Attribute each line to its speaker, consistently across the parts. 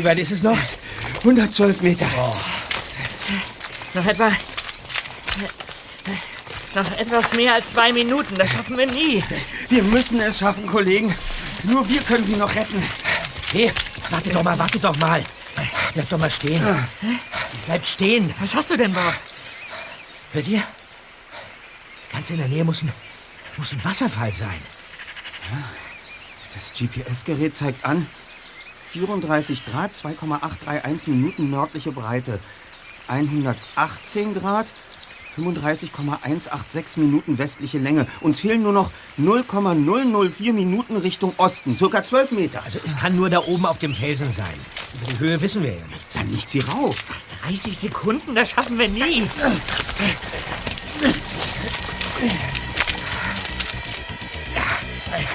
Speaker 1: Wie weit, ist es noch?
Speaker 2: 112 Meter.
Speaker 3: Noch etwa. Noch etwas mehr als zwei Minuten. Das schaffen wir nie.
Speaker 2: Wir müssen es schaffen, Kollegen. Nur wir können sie noch retten.
Speaker 1: Hey, warte doch mal, warte doch mal. Bleib doch mal stehen. Bleib stehen.
Speaker 3: Was hast du denn, Bob?
Speaker 1: Hört ihr? Ganz in der Nähe muss ein, muss ein Wasserfall sein.
Speaker 2: Das GPS-Gerät zeigt an 34 Grad, 2,831 Minuten nördliche Breite. 118 Grad, 35,186 Minuten westliche Länge. Uns fehlen nur noch 0,004 Minuten Richtung Osten, circa 12 Meter.
Speaker 1: Also es kann nur da oben auf dem Felsen sein. Über die Höhe wissen wir ja nichts.
Speaker 2: Dann nichts wie rauf.
Speaker 3: 30 Sekunden, das schaffen wir nie.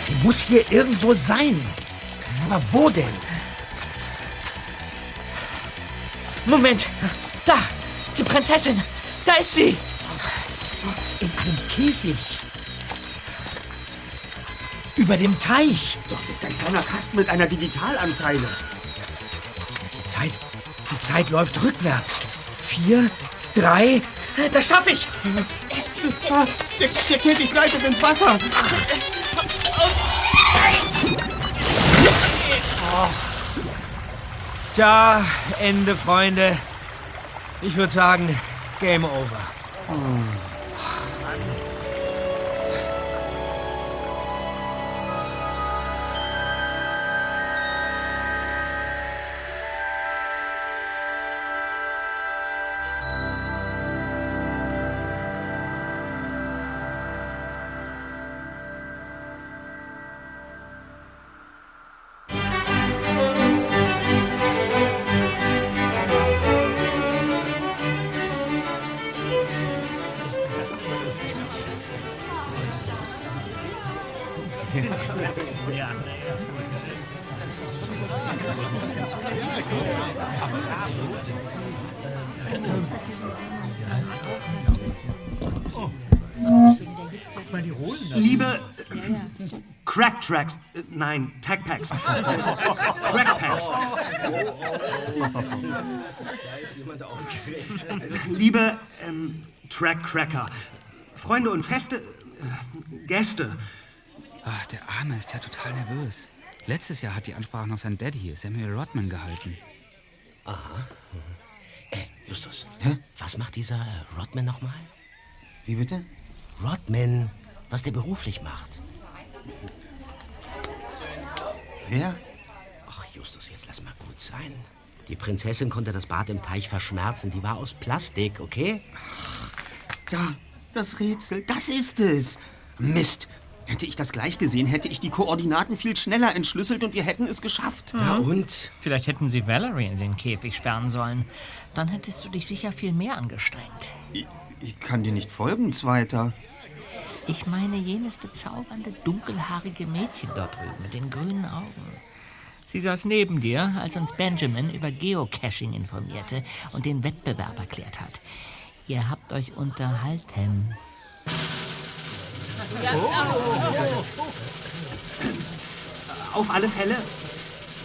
Speaker 1: Sie muss hier irgendwo sein. Aber wo denn?
Speaker 3: Moment. Da, die Prinzessin. Da ist sie.
Speaker 1: In einem Käfig. Über dem Teich.
Speaker 2: Doch, das ist ein kleiner Kasten mit einer Digitalanzeige.
Speaker 1: Die Zeit, die Zeit läuft rückwärts. Vier, drei.
Speaker 3: Das schaffe ich.
Speaker 2: Ah, der, der Käfig gleitet ins Wasser.
Speaker 1: Tja, Ende, Freunde. Ich würde sagen, Game over.
Speaker 4: Liebe nein, Tag Packs. Crack Packs. Liebe ähm, Track Cracker, Freunde und Feste, äh, Gäste.
Speaker 5: Ach, der Arme ist ja total nervös. Letztes Jahr hat die Ansprache noch sein Daddy, Samuel Rodman, gehalten.
Speaker 6: Äh, Justus, was macht dieser äh, Rodman nochmal?
Speaker 2: Wie bitte?
Speaker 6: Rodman, was der beruflich macht.
Speaker 2: Wer?
Speaker 6: Ach, Justus, jetzt lass mal gut sein. Die Prinzessin konnte das Bad im Teich verschmerzen. Die war aus Plastik, okay?
Speaker 2: Da, das Rätsel, das ist es. Mist. Hätte ich das gleich gesehen, hätte ich die Koordinaten viel schneller entschlüsselt und wir hätten es geschafft.
Speaker 6: Ja, und?
Speaker 3: Vielleicht hätten sie Valerie in den Käfig sperren sollen. Dann hättest du dich sicher viel mehr angestrengt.
Speaker 2: Ich, ich kann dir nicht folgen, Zweiter.
Speaker 3: Ich meine jenes bezaubernde, dunkelhaarige Mädchen dort drüben mit den grünen Augen. Sie saß neben dir, als uns Benjamin über Geocaching informierte und den Wettbewerb erklärt hat. Ihr habt euch unterhalten.
Speaker 4: Auf alle Fälle,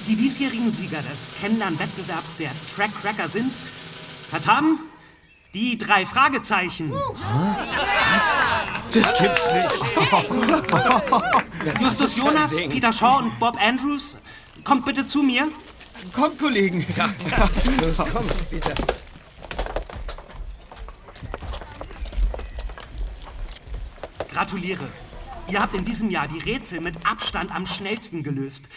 Speaker 4: die diesjährigen Sieger des Kennenlern-Wettbewerbs der Track Cracker sind Tatam, die drei Fragezeichen.
Speaker 1: Das gibt's nicht.
Speaker 4: Justus Jonas, Peter Shaw und Bob Andrews. Kommt bitte zu mir.
Speaker 2: Kommt, Kollegen.
Speaker 1: Los, komm, Peter.
Speaker 4: Gratuliere. Ihr habt in diesem Jahr die Rätsel mit Abstand am schnellsten gelöst.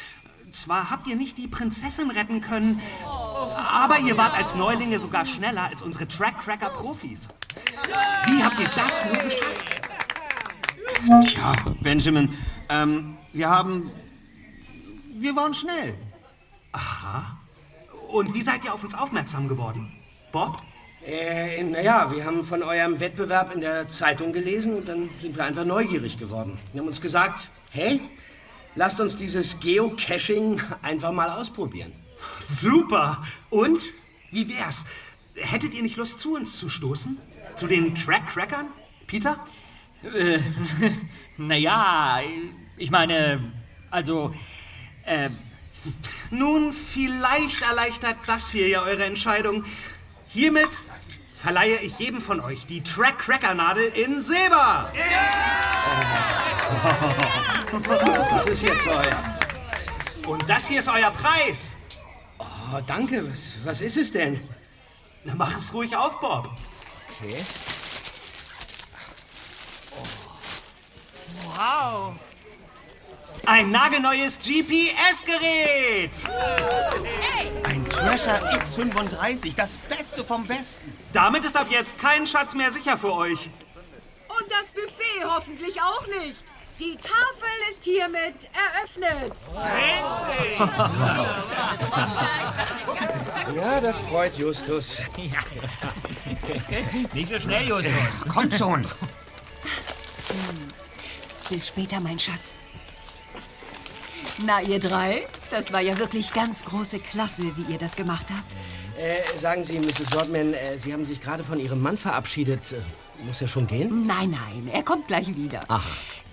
Speaker 4: Zwar habt ihr nicht die Prinzessin retten können, aber ihr wart als Neulinge sogar schneller als unsere Track Cracker Profis. Wie habt ihr das nur geschafft?
Speaker 2: Tja, Benjamin, ähm, wir haben. Wir waren schnell.
Speaker 4: Und wie seid ihr auf uns aufmerksam geworden? Bob?
Speaker 1: Äh, naja, wir haben von eurem Wettbewerb in der Zeitung gelesen und dann sind wir einfach neugierig geworden. Wir haben uns gesagt, hey, lasst uns dieses Geocaching einfach mal ausprobieren.
Speaker 4: Super! Und? Wie wär's? Hättet ihr nicht Lust, zu uns zu stoßen? Zu den Track Crackern? Peter?
Speaker 3: Naja, ich meine, also, äh,
Speaker 4: Nun, vielleicht erleichtert das hier ja eure Entscheidung. Hiermit verleihe ich jedem von euch die Track Cracker Nadel in Silber.
Speaker 1: Was ist jetzt euer?
Speaker 4: Und das hier ist euer Preis.
Speaker 1: Oh, danke. Was, was ist es denn?
Speaker 4: Na, mach es ruhig auf, Bob.
Speaker 1: Okay.
Speaker 3: Wow.
Speaker 4: Ein nagelneues GPS-Gerät.
Speaker 2: Ein Treasure X35, das Beste vom Besten.
Speaker 4: Damit ist ab jetzt kein Schatz mehr sicher für euch.
Speaker 7: Und das Buffet hoffentlich auch nicht. Die Tafel ist hiermit eröffnet.
Speaker 1: Ja, das freut Justus.
Speaker 3: Nicht so schnell, Justus.
Speaker 2: Kommt schon.
Speaker 7: Bis später, mein Schatz. Na, ihr drei, das war ja wirklich ganz große Klasse, wie ihr das gemacht habt.
Speaker 1: Äh, sagen Sie, Mrs. Rodman, äh, Sie haben sich gerade von Ihrem Mann verabschiedet. Äh, muss er schon gehen?
Speaker 7: Nein, nein, er kommt gleich wieder.
Speaker 1: Aha.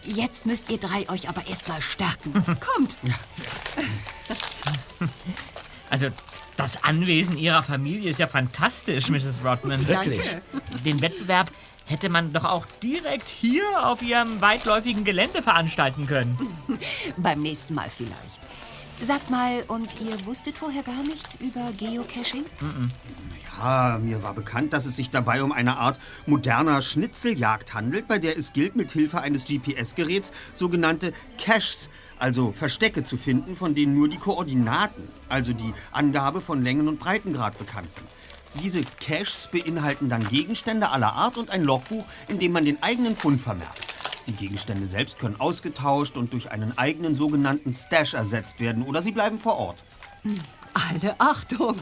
Speaker 7: Jetzt müsst ihr drei euch aber erstmal stärken. Kommt.
Speaker 3: Also, das Anwesen Ihrer Familie ist ja fantastisch, Mrs. Rodman.
Speaker 1: Wirklich?
Speaker 3: Den Wettbewerb hätte man doch auch direkt hier auf Ihrem weitläufigen Gelände veranstalten können.
Speaker 7: Beim nächsten Mal vielleicht. Sagt mal, und ihr wusstet vorher gar nichts über Geocaching?
Speaker 2: Mir war bekannt, dass es sich dabei um eine Art moderner Schnitzeljagd handelt, bei der es gilt, mit Hilfe eines GPS-Geräts sogenannte Caches, also Verstecke zu finden, von denen nur die Koordinaten, also die Angabe von Längen- und Breitengrad bekannt sind. Diese Caches beinhalten dann Gegenstände aller Art und ein Logbuch, in dem man den eigenen Fund vermerkt. Die Gegenstände selbst können ausgetauscht und durch einen eigenen sogenannten Stash ersetzt werden oder sie bleiben vor Ort.
Speaker 7: Alle Achtung!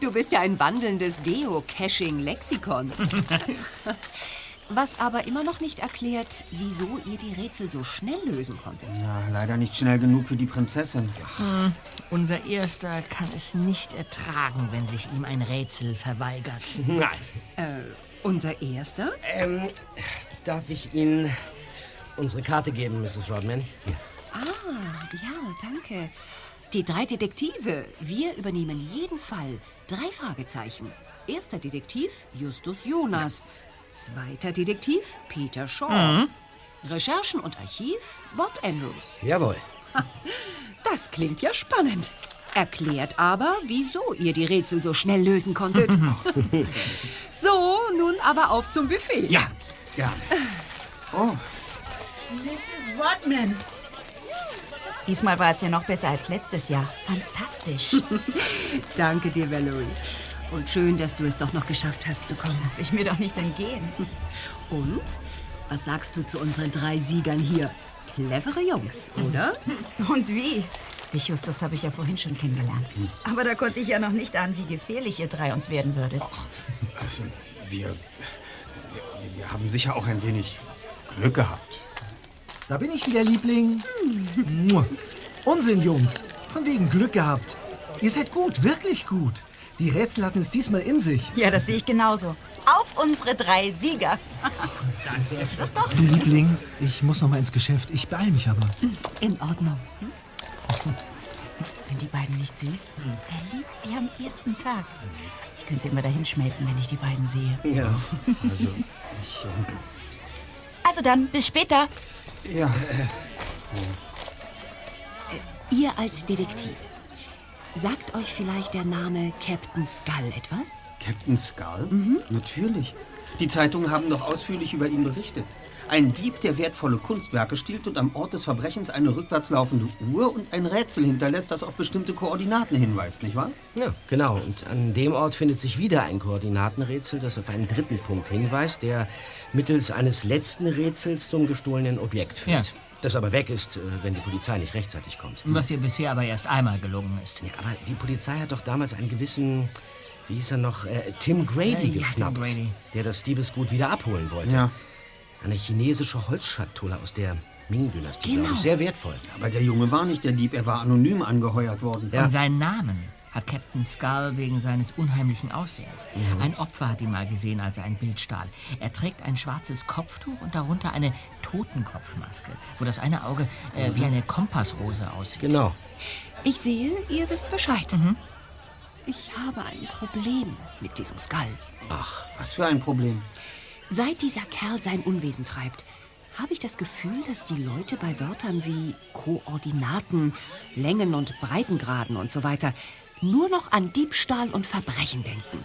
Speaker 7: Du bist ja ein wandelndes Geocaching-Lexikon. Was aber immer noch nicht erklärt, wieso ihr die Rätsel so schnell lösen konntet.
Speaker 2: Ja, leider nicht schnell genug für die Prinzessin.
Speaker 3: Unser Erster kann es nicht ertragen, wenn sich ihm ein Rätsel verweigert.
Speaker 1: Nein.
Speaker 7: Unser Erster?
Speaker 1: Ähm, darf ich Ihnen unsere Karte geben, Mrs. Rodman? Hier.
Speaker 7: Ah, ja, danke. Die drei Detektive. Wir übernehmen jeden Fall. Drei Fragezeichen. Erster Detektiv Justus Jonas. Zweiter Detektiv Peter Shaw. Recherchen und Archiv Bob Andrews.
Speaker 1: Jawohl.
Speaker 7: Das klingt ja spannend. Erklärt aber, wieso ihr die Rätsel so schnell lösen konntet. so, nun aber auf zum Buffet.
Speaker 2: Ja, ja.
Speaker 8: Mrs. Rodman. Diesmal war es ja noch besser als letztes Jahr. Fantastisch.
Speaker 7: Danke dir, Valerie. Und schön, dass du es doch noch geschafft hast zu kommen.
Speaker 8: Lass ich mir doch nicht entgehen.
Speaker 7: Und? Was sagst du zu unseren drei Siegern hier? Clevere Jungs, oder?
Speaker 8: Und wie? Dich, Justus, habe ich ja vorhin schon kennengelernt. Aber da konnte ich ja noch nicht ahnen, wie gefährlich ihr drei uns werden würdet.
Speaker 2: Also, wir, wir, wir haben sicher auch ein wenig Glück gehabt.
Speaker 9: Da bin ich wieder, Liebling. Unsinn, Jungs. Von wegen Glück gehabt. Ihr seid gut, wirklich gut. Die Rätsel hatten es diesmal in sich.
Speaker 8: Ja, das sehe ich genauso. Auf unsere drei Sieger.
Speaker 9: Du Liebling, ich muss noch mal ins Geschäft. Ich beeil mich aber.
Speaker 7: In Ordnung.
Speaker 8: Sind die beiden nicht süß? Verliebt wie am ersten Tag. Ich könnte immer dahin schmelzen, wenn ich die beiden sehe.
Speaker 1: Ja.
Speaker 2: Also, ich, ähm,
Speaker 8: Also dann, bis später.
Speaker 2: Ja,
Speaker 7: Ihr als Detektiv. Sagt euch vielleicht der Name Captain Skull etwas?
Speaker 2: Captain Skull? Natürlich. Die Zeitungen haben doch ausführlich über ihn berichtet. Ein Dieb, der wertvolle Kunstwerke stiehlt und am Ort des Verbrechens eine rückwärts laufende Uhr und ein Rätsel hinterlässt, das auf bestimmte Koordinaten hinweist, nicht wahr?
Speaker 1: Ja, genau. Und an dem Ort findet sich wieder ein Koordinatenrätsel, das auf einen dritten Punkt hinweist, der mittels eines letzten Rätsels zum gestohlenen Objekt führt.
Speaker 3: Ja.
Speaker 1: Das aber weg ist, äh, wenn die Polizei nicht rechtzeitig kommt.
Speaker 3: Was ihr bisher aber erst einmal gelungen ist.
Speaker 1: Ja, aber die Polizei hat doch damals einen gewissen, wie hieß er noch, äh, Tim Grady
Speaker 3: Ja, ja, Tim
Speaker 1: geschnappt,
Speaker 3: Grady.
Speaker 1: der das Diebesgut wieder abholen wollte.
Speaker 2: Ja.
Speaker 1: Eine chinesische Holzschatulle aus der Ming-Dynastie,
Speaker 7: Genau.
Speaker 1: glaube ich. Sehr wertvoll.
Speaker 2: Aber der Junge war nicht der Dieb, er war anonym angeheuert worden.
Speaker 1: Ja.
Speaker 3: Und seinen Namen hat Captain Skull wegen seines unheimlichen Aussehens.
Speaker 6: Mhm.
Speaker 3: Ein Opfer hat ihn mal gesehen, als er ein Bild stahl. Er trägt ein schwarzes Kopftuch und darunter eine Totenkopfmaske, wo das eine Auge äh, wie eine Kompassrose aussieht.
Speaker 6: Mhm. Genau.
Speaker 7: Ich sehe, ihr wisst Bescheid. Ich habe ein Problem mit diesem Skull.
Speaker 2: Ach, was für ein Problem.
Speaker 7: Seit dieser Kerl sein Unwesen treibt, habe ich das Gefühl, dass die Leute bei Wörtern wie Koordinaten, Längen und Breitengraden und so weiter nur noch an Diebstahl und Verbrechen denken.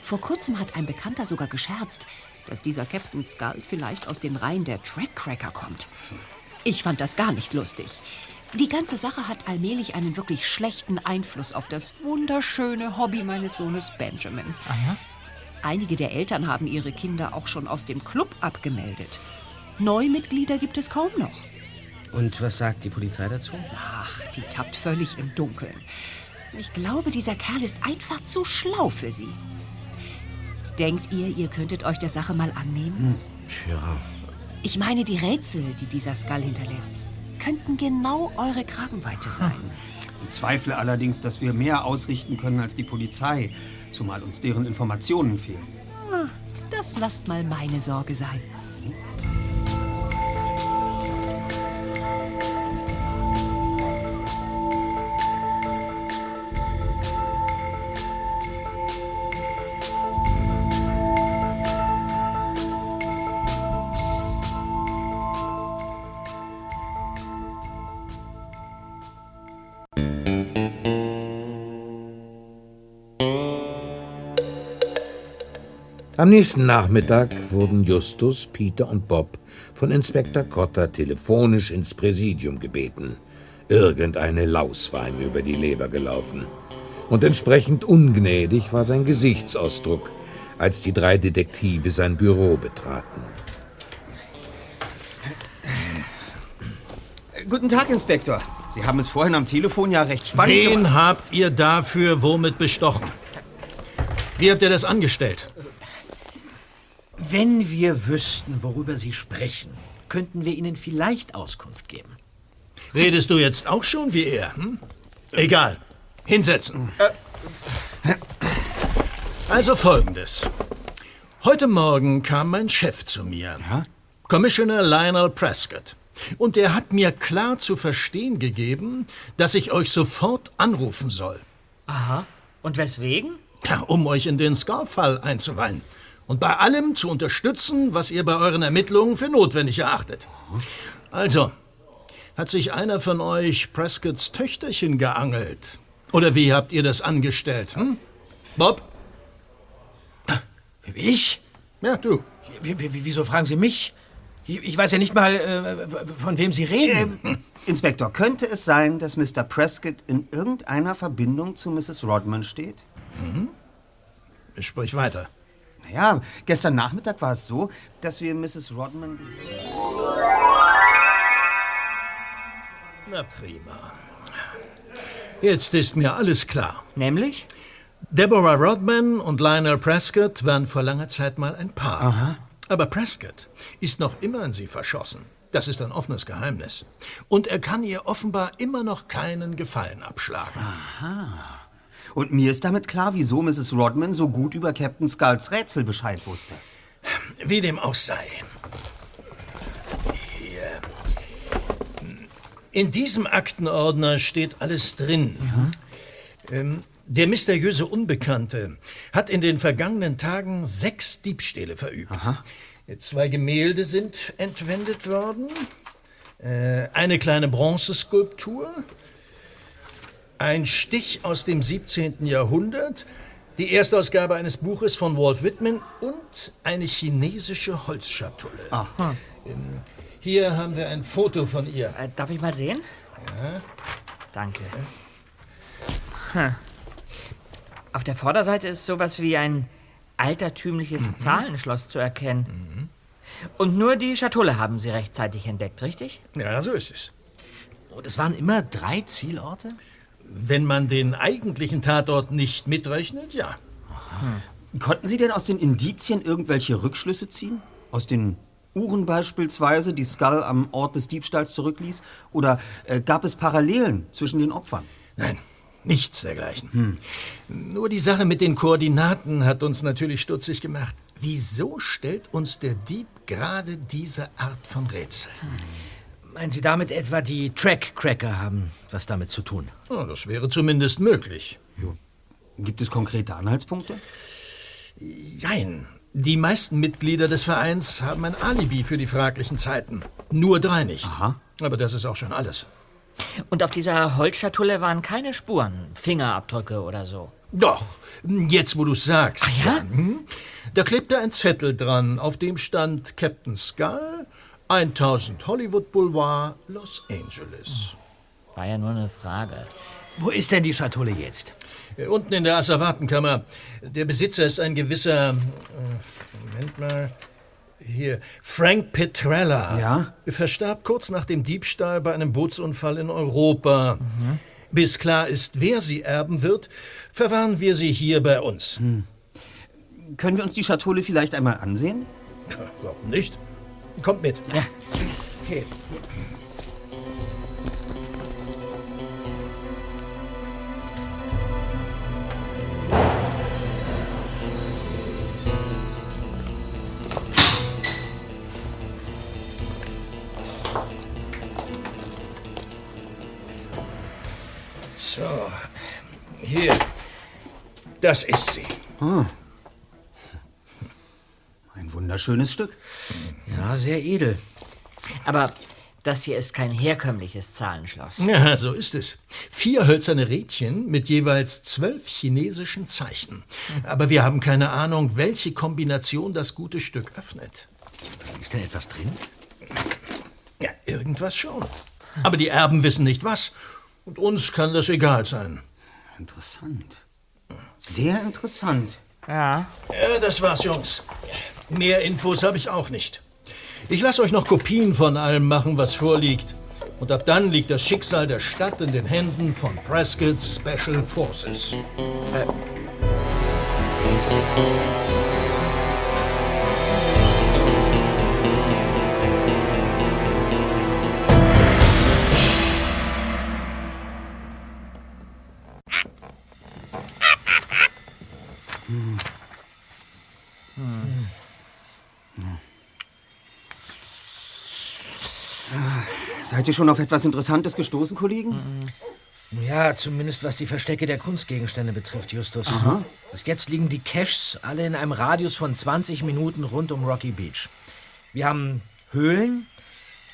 Speaker 7: Vor kurzem hat ein Bekannter sogar gescherzt, dass dieser Captain Skull vielleicht aus den Reihen der Trackcracker kommt. Ich fand das gar nicht lustig. Die ganze Sache hat allmählich einen wirklich schlechten Einfluss auf das wunderschöne Hobby meines Sohnes Benjamin. Einige der Eltern haben ihre Kinder auch schon aus dem Club abgemeldet. Neumitglieder gibt es kaum noch.
Speaker 6: Und was sagt die Polizei dazu?
Speaker 7: Ach, die tappt völlig im Dunkeln. Ich glaube, dieser Kerl ist einfach zu schlau für sie. Denkt ihr, ihr könntet euch der Sache mal annehmen?
Speaker 6: Ja.
Speaker 7: Ich meine, die Rätsel, die dieser Skull hinterlässt, könnten genau eure Kragenweite sein.
Speaker 2: Ich zweifle allerdings, dass wir mehr ausrichten können als die Polizei, zumal uns deren Informationen fehlen.
Speaker 7: Ah, Das lasst mal meine Sorge sein.
Speaker 10: Am nächsten Nachmittag wurden Justus, Peter und Bob von Inspektor Cotter telefonisch ins Präsidium gebeten. Irgendeine Laus war ihm über die Leber gelaufen. Und entsprechend ungnädig war sein Gesichtsausdruck, als die drei Detektive sein Büro betraten.
Speaker 2: Guten Tag, Inspektor. Sie haben es vorhin am Telefon ja recht spannend gemacht.
Speaker 11: Wen habt ihr dafür womit bestochen? Wie habt ihr das angestellt?
Speaker 1: Wenn wir wüssten, worüber Sie sprechen, könnten wir Ihnen vielleicht Auskunft geben.
Speaker 11: Redest du jetzt auch schon wie er? Hm? Egal. Hinsetzen. Also folgendes. Heute Morgen kam mein Chef zu mir, Commissioner Lionel Prescott. Und er hat mir klar zu verstehen gegeben, dass ich euch sofort anrufen soll.
Speaker 3: Aha. Und weswegen?
Speaker 11: Ja, um euch in den Skull-Fall einzuweihen. Und bei allem zu unterstützen, was ihr bei euren Ermittlungen für notwendig erachtet. Also, hat sich einer von euch Prescotts Töchterchen geangelt? Oder wie habt ihr das angestellt? Hm? Bob?
Speaker 1: Ich?
Speaker 11: Ja, du.
Speaker 1: W wieso fragen Sie mich? Ich, ich weiß ja nicht mal, äh, von wem Sie reden.
Speaker 2: Ähm, Inspektor, könnte es sein, dass Mr. Prescott in irgendeiner Verbindung zu Mrs. Rodman steht?
Speaker 11: Mhm. Sprich weiter.
Speaker 2: Naja, gestern Nachmittag war es so, dass wir Mrs. Rodman gesehen
Speaker 11: Na prima. Jetzt ist mir alles klar.
Speaker 3: Nämlich?
Speaker 11: Deborah Rodman und Lionel Prescott waren vor langer Zeit mal ein Paar.
Speaker 2: Aha.
Speaker 11: Aber Prescott ist noch immer an sie verschossen. Das ist ein offenes Geheimnis. Und er kann ihr offenbar immer noch keinen Gefallen abschlagen.
Speaker 2: Aha. Und mir ist damit klar, wieso Mrs. Rodman so gut über Captain Skulls Rätsel Bescheid wusste.
Speaker 11: Wie dem auch sei. Hier. In diesem Aktenordner steht alles drin. Ähm, der mysteriöse Unbekannte hat in den vergangenen Tagen sechs Diebstähle verübt. Zwei Gemälde sind entwendet worden, äh, eine kleine Bronzeskulptur, ein Stich aus dem 17. Jahrhundert, die Erstausgabe eines Buches von Walt Whitman und eine chinesische Holzschatulle. Ähm, Hier haben wir ein Foto von ihr.
Speaker 3: Äh, darf ich mal sehen?
Speaker 11: Ja.
Speaker 3: Danke. Hm. Auf der Vorderseite ist sowas wie ein altertümliches
Speaker 11: Mhm.
Speaker 3: Zahlenschloss zu erkennen. Und nur die Schatulle haben Sie rechtzeitig entdeckt, richtig?
Speaker 11: Ja, so ist es.
Speaker 1: Und es waren immer drei Zielorte?
Speaker 11: Wenn man den eigentlichen Tatort nicht mitrechnet, ja.
Speaker 2: Konnten Sie denn aus den Indizien irgendwelche Rückschlüsse ziehen? Aus den Uhren beispielsweise, die Skull am Ort des Diebstahls zurückließ? Oder äh, gab es Parallelen zwischen den Opfern?
Speaker 11: Nein, Nichts dergleichen. Nur die Sache mit den Koordinaten hat uns natürlich stutzig gemacht. Wieso stellt uns der Dieb gerade diese Art von Rätsel?
Speaker 1: Meinen Sie damit etwa, die Track-Cracker haben was damit zu tun?
Speaker 11: Oh, das wäre zumindest möglich.
Speaker 2: Gibt es konkrete Anhaltspunkte?
Speaker 11: Jein. Die meisten Mitglieder des Vereins haben ein Alibi für die fraglichen Zeiten. Nur drei nicht.
Speaker 2: Aha.
Speaker 11: Aber das ist auch schon alles.
Speaker 3: Und auf dieser Holzschatulle waren keine Spuren, Fingerabdrücke oder so.
Speaker 11: Doch, jetzt wo du sagst.
Speaker 3: Ach ja?
Speaker 11: hm? Da klebte ein Zettel dran, auf dem stand Captain Skull, 1000 Hollywood Boulevard, Los Angeles.
Speaker 3: War ja nur eine Frage.
Speaker 1: Wo ist denn die Schatulle jetzt?
Speaker 11: Äh, Unten in der Asservatenkammer. Der Besitzer ist ein gewisser. Äh, Moment mal. Hier. Frank Petrella.
Speaker 2: Ja?
Speaker 11: Verstarb kurz nach dem Diebstahl bei einem Bootsunfall in Europa. Bis klar ist, wer sie erben wird, verwahren wir sie hier bei uns.
Speaker 2: Können wir uns die Schatulle vielleicht einmal ansehen?
Speaker 11: Warum nicht? Kommt mit.
Speaker 1: Ja. Okay.
Speaker 11: So. Hier. Das ist sie.
Speaker 2: Ein wunderschönes Stück.
Speaker 1: Ja, sehr edel.
Speaker 3: Aber das hier ist kein herkömmliches Zahlenschloss.
Speaker 11: Ja, so ist es. Vier hölzerne Rädchen mit jeweils zwölf chinesischen Zeichen. Aber wir haben keine Ahnung, welche Kombination das gute Stück öffnet.
Speaker 1: Ist da etwas drin?
Speaker 11: Ja, irgendwas schon. Aber die Erben wissen nicht was. Und uns kann das egal sein.
Speaker 2: Interessant. Sehr interessant.
Speaker 3: Ja.
Speaker 11: Ja, das war's, Jungs. Mehr Infos habe ich auch nicht. Ich lasse euch noch Kopien von allem machen, was vorliegt. Und ab dann liegt das Schicksal der Stadt in den Händen von Prescott's Special Forces.
Speaker 2: Seid ihr schon auf etwas Interessantes gestoßen, Kollegen?
Speaker 1: Ja, zumindest was die Verstecke der Kunstgegenstände betrifft, Justus. Bis jetzt liegen die Caches alle in einem Radius von 20 Minuten rund um Rocky Beach. Wir haben Höhlen,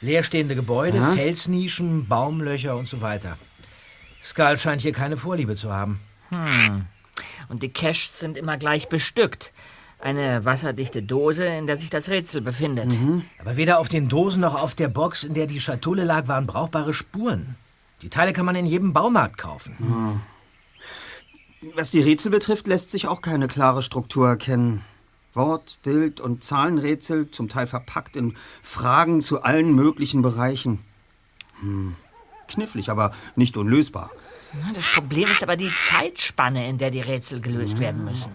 Speaker 1: leerstehende Gebäude,
Speaker 2: Aha.
Speaker 1: Felsnischen, Baumlöcher und so weiter. Skull scheint hier keine Vorliebe zu haben.
Speaker 3: Und die Caches sind immer gleich bestückt. Eine wasserdichte Dose, in der sich das Rätsel befindet.
Speaker 1: Aber weder auf den Dosen noch auf der Box, in der die Schatulle lag, waren brauchbare Spuren. Die Teile kann man in jedem Baumarkt kaufen.
Speaker 2: Was die Rätsel betrifft, lässt sich auch keine klare Struktur erkennen. Wort, Bild und Zahlenrätsel, zum Teil verpackt in Fragen zu allen möglichen Bereichen. Hm. Knifflig, aber nicht unlösbar.
Speaker 3: Das Problem ist aber die Zeitspanne, in der die Rätsel gelöst werden müssen.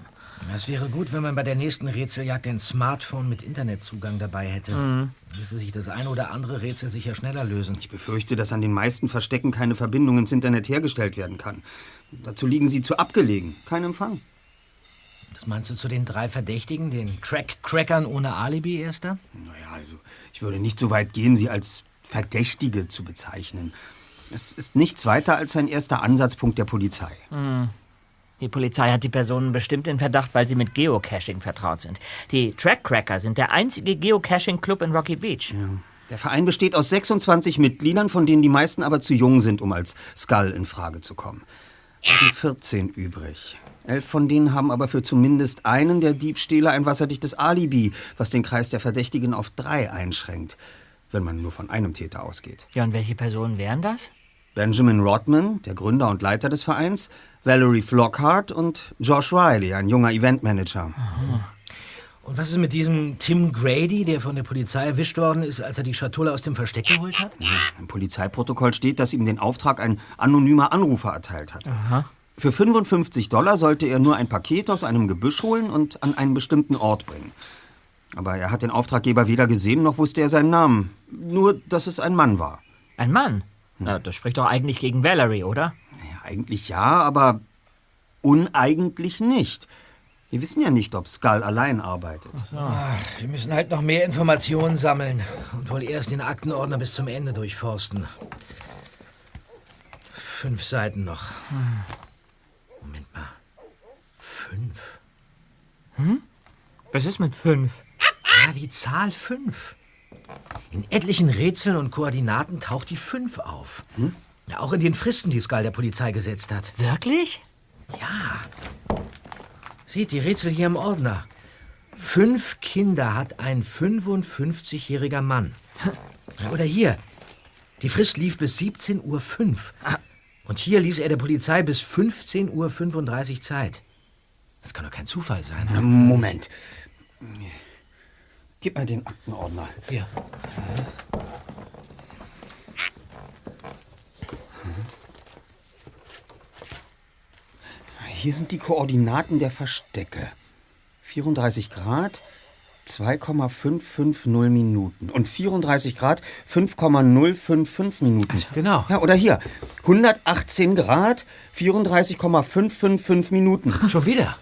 Speaker 1: Es wäre gut, wenn man bei der nächsten Rätseljagd ein Smartphone mit Internetzugang dabei hätte.
Speaker 3: Mhm.
Speaker 1: Müsste sich das ein oder andere Rätsel sicher schneller lösen.
Speaker 2: Ich befürchte, dass an den meisten Verstecken keine Verbindung ins Internet hergestellt werden kann. Dazu liegen sie zu abgelegen. Kein Empfang.
Speaker 1: Das meinst du zu den drei Verdächtigen, den Track-Crackern ohne Alibi, Erster?
Speaker 2: Naja, also ich würde nicht so weit gehen, sie als Verdächtige zu bezeichnen. Es ist nichts weiter als ein erster Ansatzpunkt der Polizei.
Speaker 3: Die Polizei hat die Personen bestimmt in Verdacht, weil sie mit Geocaching vertraut sind. Die Trackcracker sind der einzige Geocaching-Club in Rocky Beach.
Speaker 2: Der Verein besteht aus 26 Mitgliedern, von denen die meisten aber zu jung sind, um als Skull in Frage zu kommen. Es sind 14 übrig. Elf von denen haben aber für zumindest einen der Diebstähle ein wasserdichtes Alibi, was den Kreis der Verdächtigen auf drei einschränkt, wenn man nur von einem Täter ausgeht.
Speaker 3: Ja, und welche Personen wären das?
Speaker 2: Benjamin Rodman, der Gründer und Leiter des Vereins, Valerie Flockhart und Josh Riley, ein junger Eventmanager.
Speaker 1: Und was ist mit diesem Tim Grady, der von der Polizei erwischt worden ist, als er die Schatulle aus dem Versteck geholt hat?
Speaker 2: Im Polizeiprotokoll steht, dass ihm den Auftrag ein anonymer Anrufer erteilt hat. Für 55 Dollar sollte er nur ein Paket aus einem Gebüsch holen und an einen bestimmten Ort bringen. Aber er hat den Auftraggeber weder gesehen, noch wusste er seinen Namen. Nur, dass es ein Mann war.
Speaker 3: Ein Mann? Na, das spricht doch eigentlich gegen Valerie, oder?
Speaker 2: Eigentlich ja, aber uneigentlich nicht. Wir wissen ja nicht, ob Skull allein arbeitet.
Speaker 1: Ah, Wir müssen halt noch mehr Informationen sammeln und wohl erst den Aktenordner bis zum Ende durchforsten. Fünf Seiten noch. Moment mal. Fünf?
Speaker 3: Hm? Was ist mit fünf?
Speaker 1: Ja, die Zahl fünf. In etlichen Rätseln und Koordinaten taucht die fünf auf. Ja, auch in den Fristen, die Skull der Polizei gesetzt hat.
Speaker 3: Wirklich?
Speaker 1: Ja. Seht die Rätsel hier im Ordner. Fünf Kinder hat ein 55-jähriger Mann. Ja, Oder hier. Die Frist lief bis 17.05 Uhr. Und hier ließ er der Polizei bis 15.35 Uhr Zeit. Das kann doch kein Zufall sein.
Speaker 2: Moment. Gib mal den Aktenordner.
Speaker 1: Hier.
Speaker 2: Hier sind die Koordinaten der Verstecke. 34 Grad, 2,550 Minuten. Und 34 Grad, 5,055 Minuten.
Speaker 1: genau.
Speaker 2: Ja, oder hier. 118 Grad, 34,555 Minuten.
Speaker 1: Schon wieder?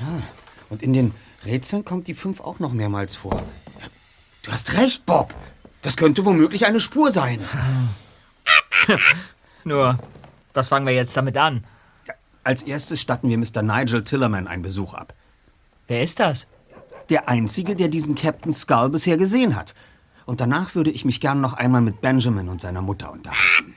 Speaker 2: Ja. Und in den Rätseln kommt die 5 auch noch mehrmals vor. Ja, Du hast recht, Bob. Das könnte womöglich eine Spur sein.
Speaker 3: Nur, was fangen wir jetzt damit an?
Speaker 2: Als erstes statten wir Mr. Nigel Tillerman einen Besuch ab.
Speaker 3: Wer ist das?
Speaker 2: Der einzige, der diesen Captain Skull bisher gesehen hat. Und danach würde ich mich gern noch einmal mit Benjamin und seiner Mutter unterhalten.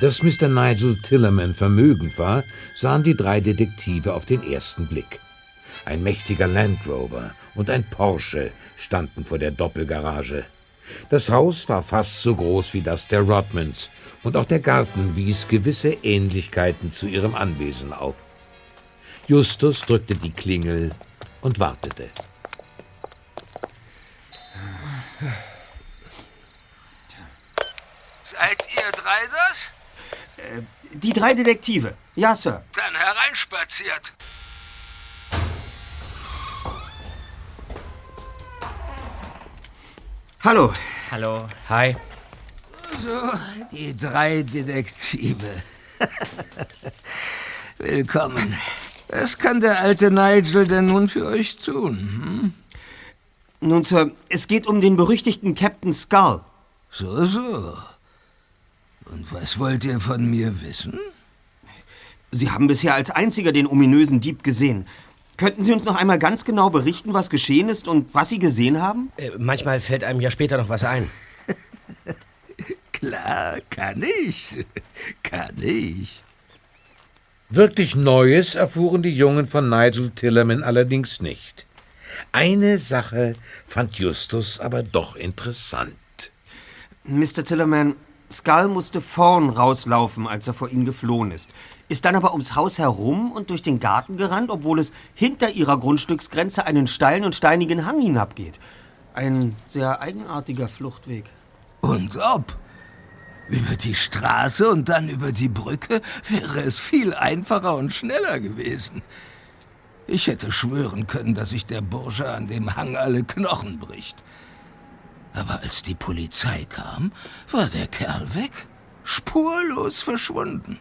Speaker 10: Dass Mr. Nigel Tillerman vermögend war, sahen die drei Detektive auf den ersten Blick. Ein mächtiger Land Rover und ein Porsche standen vor der Doppelgarage. Das Haus war fast so groß wie das der Rodmans und auch der Garten wies gewisse Ähnlichkeiten zu ihrem Anwesen auf. Justus drückte die Klingel und wartete.
Speaker 12: Seid ihr drei das?
Speaker 2: Äh, Die drei Detektive. Ja, Sir.
Speaker 12: Dann hereinspaziert.
Speaker 2: Hallo.
Speaker 3: Hallo.
Speaker 1: Hi.
Speaker 12: So, die drei Detektive. Willkommen. Was kann der alte Nigel denn nun für euch tun? Hm?
Speaker 2: Nun, Sir, es geht um den berüchtigten Captain Skull.
Speaker 12: So, so. Und was wollt ihr von mir wissen?
Speaker 2: Sie haben bisher als einziger den ominösen Dieb gesehen. Könnten Sie uns noch einmal ganz genau berichten, was geschehen ist und was Sie gesehen haben?
Speaker 1: Äh, manchmal fällt einem ja später noch was ein.
Speaker 12: Klar, kann ich. Kann ich.
Speaker 10: Wirklich Neues erfuhren die Jungen von Nigel Tillerman allerdings nicht. Eine Sache fand Justus aber doch interessant.
Speaker 2: Mr. Tillerman, Skull musste vorn rauslaufen, als er vor Ihnen geflohen ist. Ist dann aber ums Haus herum und durch den Garten gerannt, obwohl es hinter Ihrer Grundstücksgrenze einen steilen und steinigen Hang hinabgeht. Ein sehr eigenartiger Fluchtweg.
Speaker 12: Und ob? Über die Straße und dann über die Brücke wäre es viel einfacher und schneller gewesen. Ich hätte schwören können, dass sich der Bursche an dem Hang alle Knochen bricht. Aber als die Polizei kam, war der Kerl weg, spurlos verschwunden.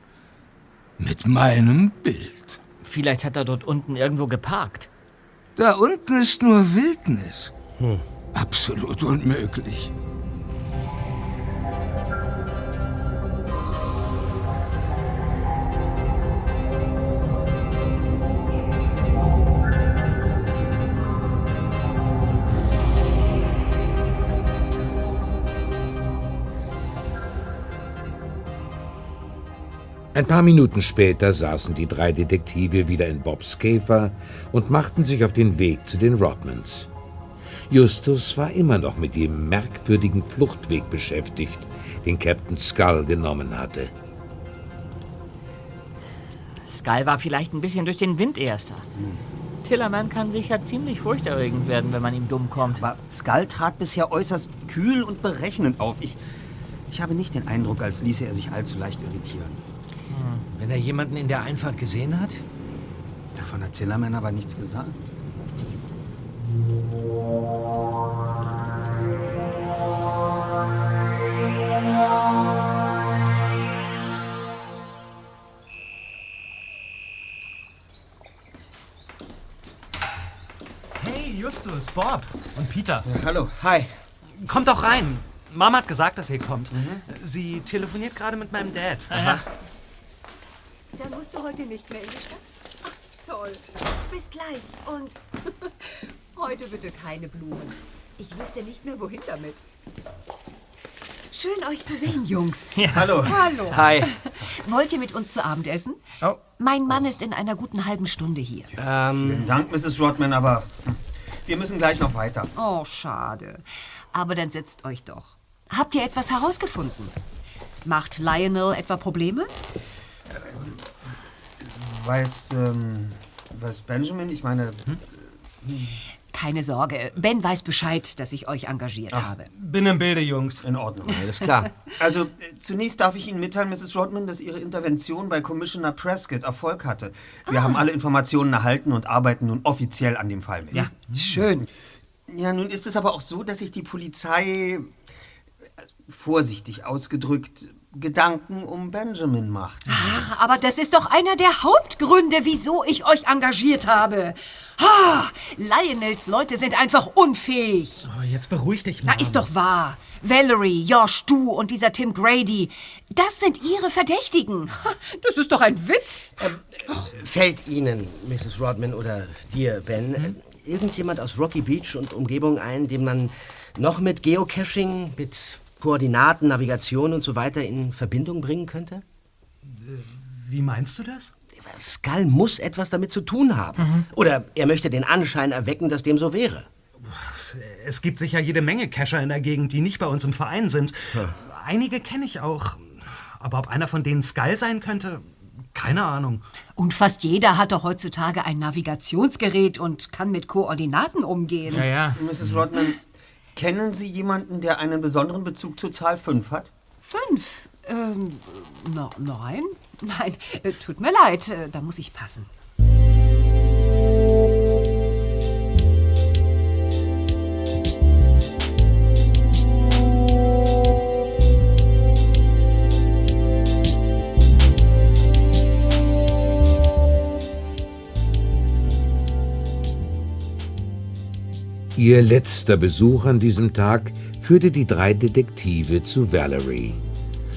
Speaker 12: Mit meinem Bild.
Speaker 3: Vielleicht hat er dort unten irgendwo geparkt.
Speaker 12: Da unten ist nur Wildnis. Absolut unmöglich.
Speaker 10: Ein paar Minuten später saßen die drei Detektive wieder in Bobs Käfer und machten sich auf den Weg zu den Rodmans. Justus war immer noch mit dem merkwürdigen Fluchtweg beschäftigt, den Captain Skull genommen hatte.
Speaker 3: Skull war vielleicht ein bisschen durch den Wind erster. Tillerman kann sicher ziemlich furchterregend werden, wenn man ihm dumm kommt.
Speaker 2: Aber Skull trat bisher äußerst kühl und berechnend auf. Ich, ich habe nicht den Eindruck, als ließe er sich allzu leicht irritieren.
Speaker 1: Wenn er jemanden in der Einfahrt gesehen hat?
Speaker 2: Davon hat Tillerman aber nichts gesagt.
Speaker 4: Hey, Justus, Bob und Peter.
Speaker 2: hallo, hi.
Speaker 4: Kommt doch rein. Mama hat gesagt, dass ihr kommt. Sie telefoniert gerade mit meinem Dad.
Speaker 7: Dann musst du heute nicht mehr in die Stadt? Ach, toll. Bis gleich. Und heute bitte keine Blumen. Ich wüsste nicht mehr, wohin damit. Schön, euch zu sehen, Jungs.
Speaker 2: Ja. Hallo.
Speaker 7: Hallo.
Speaker 2: Hi.
Speaker 7: Wollt ihr mit uns zu Abend essen?
Speaker 2: Oh.
Speaker 7: Mein Mann ist in einer guten halben Stunde hier.
Speaker 2: Vielen Dank, Mrs. Rodman, aber wir müssen gleich noch weiter.
Speaker 7: Oh, schade. Aber dann setzt euch doch. Habt ihr etwas herausgefunden? Macht Lionel etwa Probleme?
Speaker 2: Weiß, ähm, weiß Benjamin, ich meine,
Speaker 7: Keine Sorge. Ben weiß Bescheid, dass ich euch engagiert habe.
Speaker 4: Bin im Bilde, Jungs.
Speaker 2: In Ordnung.
Speaker 1: Alles klar.
Speaker 2: Also, äh, zunächst darf ich Ihnen mitteilen, Mrs. Rodman, dass Ihre Intervention bei Commissioner Prescott Erfolg hatte. Wir haben alle Informationen erhalten und arbeiten nun offiziell an dem Fall mit.
Speaker 7: Ja, schön.
Speaker 2: Ja, nun ist es aber auch so, dass sich die Polizei, äh, vorsichtig ausgedrückt, Gedanken um Benjamin macht.
Speaker 7: Ach, aber das ist doch einer der Hauptgründe, wieso ich euch engagiert habe. Ah, Lionels Leute sind einfach unfähig.
Speaker 4: Oh, jetzt beruhig dich
Speaker 7: Na,
Speaker 4: mal.
Speaker 7: ist doch wahr. Valerie, Josh, du und dieser Tim Grady, das sind ihre Verdächtigen. Ha, Das ist doch ein Witz.
Speaker 1: Fällt Ihnen, Mrs. Rodman oder dir, Ben, äh, irgendjemand aus Rocky Beach und Umgebung ein, den man noch mit Geocaching, mit Koordinaten, Navigation und so weiter in Verbindung bringen könnte?
Speaker 4: Wie meinst du das?
Speaker 1: Skull muss etwas damit zu tun haben. Oder er möchte den Anschein erwecken, dass dem so wäre.
Speaker 4: Es gibt sicher jede Menge Cacher in der Gegend, die nicht bei uns im Verein sind. Einige kenne ich auch. Aber ob einer von denen Skull sein könnte, keine Ahnung.
Speaker 7: Und fast jeder hat doch heutzutage ein Navigationsgerät und kann mit Koordinaten umgehen.
Speaker 2: Mrs. Rodman, kennen Sie jemanden, der einen besonderen Bezug zur Zahl 5 hat?
Speaker 7: Fünf? Ähm, no, nein. Nein, äh, tut mir leid, äh, da muss ich passen.
Speaker 10: Ihr letzter Besuch an diesem Tag führte die drei Detektive zu Valerie.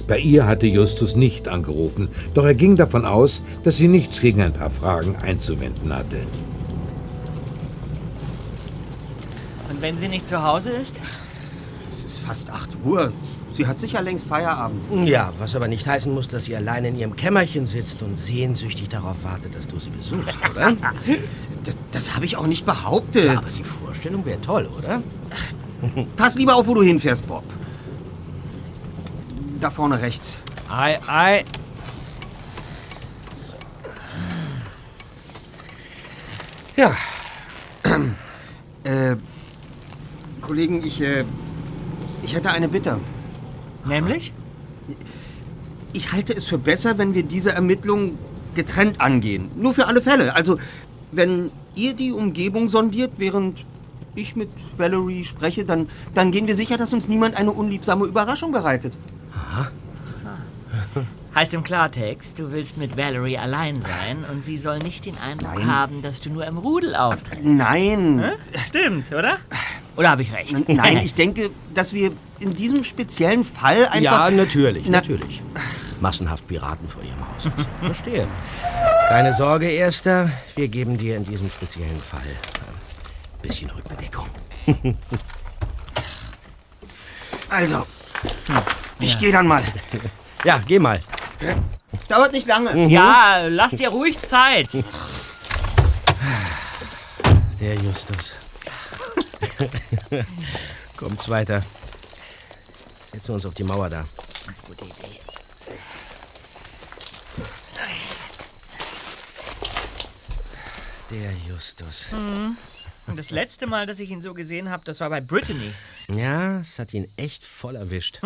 Speaker 10: Bei ihr hatte Justus nicht angerufen, doch er ging davon aus, dass sie nichts gegen ein paar Fragen einzuwenden hatte.
Speaker 3: Und wenn sie nicht zu Hause ist?
Speaker 2: Es ist fast 8 Uhr. Sie hat sicher längst Feierabend.
Speaker 1: Ja, was aber nicht heißen muss, dass sie allein in ihrem Kämmerchen sitzt und sehnsüchtig darauf wartet, dass du sie besuchst, oder?
Speaker 2: Das, das habe ich auch nicht behauptet.
Speaker 1: Ja, aber die Vorstellung wäre toll, oder?
Speaker 2: Pass lieber auf, wo du hinfährst, Bob. Da vorne rechts.
Speaker 1: Ei, ei. Ja.
Speaker 2: Äh, Kollegen, ich, äh, ich hätte eine Bitte.
Speaker 3: Nämlich?
Speaker 2: Ich halte es für besser, wenn wir diese Ermittlungen getrennt angehen. Nur für alle Fälle. Also, wenn ihr die Umgebung sondiert, während ich mit Valerie spreche, dann, dann gehen wir sicher, dass uns niemand eine unliebsame Überraschung bereitet.
Speaker 3: Heißt im Klartext, du willst mit Valerie allein sein und sie soll nicht den Eindruck
Speaker 2: Nein.
Speaker 3: haben, dass du nur im Rudel auftrittst.
Speaker 2: Nein.
Speaker 3: Hä? Stimmt, oder? Oder habe ich recht?
Speaker 2: Nein, ich denke, dass wir in diesem speziellen Fall einfach...
Speaker 1: Ja, natürlich,
Speaker 2: Na-
Speaker 1: natürlich. Massenhaft Piraten vor ihrem Haus. Verstehe. Keine Sorge, Erster. Wir geben dir in diesem speziellen Fall ein bisschen Rückendeckung.
Speaker 2: Also, ich gehe dann mal.
Speaker 1: Ja, geh mal.
Speaker 2: Dauert nicht lange.
Speaker 1: Mhm.
Speaker 3: Ja, lass dir ruhig Zeit.
Speaker 1: Der Justus. Kommt's weiter. Setzen wir uns auf die Mauer da.
Speaker 3: Gute Idee.
Speaker 6: der Justus.
Speaker 3: Mhm. Und das letzte Mal, dass ich ihn so gesehen habe, das war bei Brittany.
Speaker 6: Ja, es hat ihn echt voll erwischt.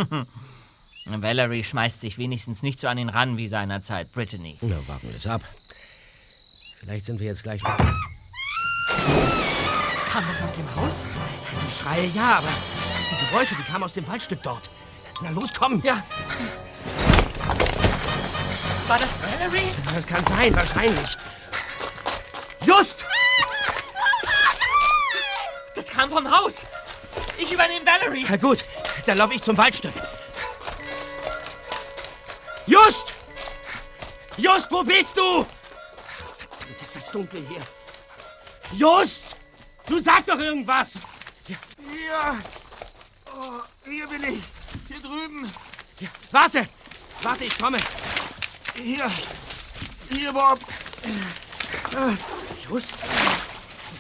Speaker 3: Valerie schmeißt sich wenigstens nicht so an ihn ran wie seinerzeit Brittany.
Speaker 6: Na, warten wir es ab. Vielleicht sind wir jetzt gleich.
Speaker 3: Kam das aus dem Haus?
Speaker 1: Die Schreie ja, aber die Geräusche, die kamen aus dem Waldstück dort. Na los, komm!
Speaker 3: Ja. War das Valerie?
Speaker 1: Das kann sein, wahrscheinlich. Just!
Speaker 3: Das kam vom Haus. Ich übernehme Valerie.
Speaker 1: Na gut, dann laufe ich zum Waldstück. Just! Just, wo bist du? Verdammt, ist das dunkel hier. Just! Du sag doch irgendwas!
Speaker 2: Hier. Oh, hier bin ich. Hier drüben.
Speaker 1: Ja, warte! Warte, ich komme.
Speaker 2: Hier. Hier, Bob.
Speaker 1: Just!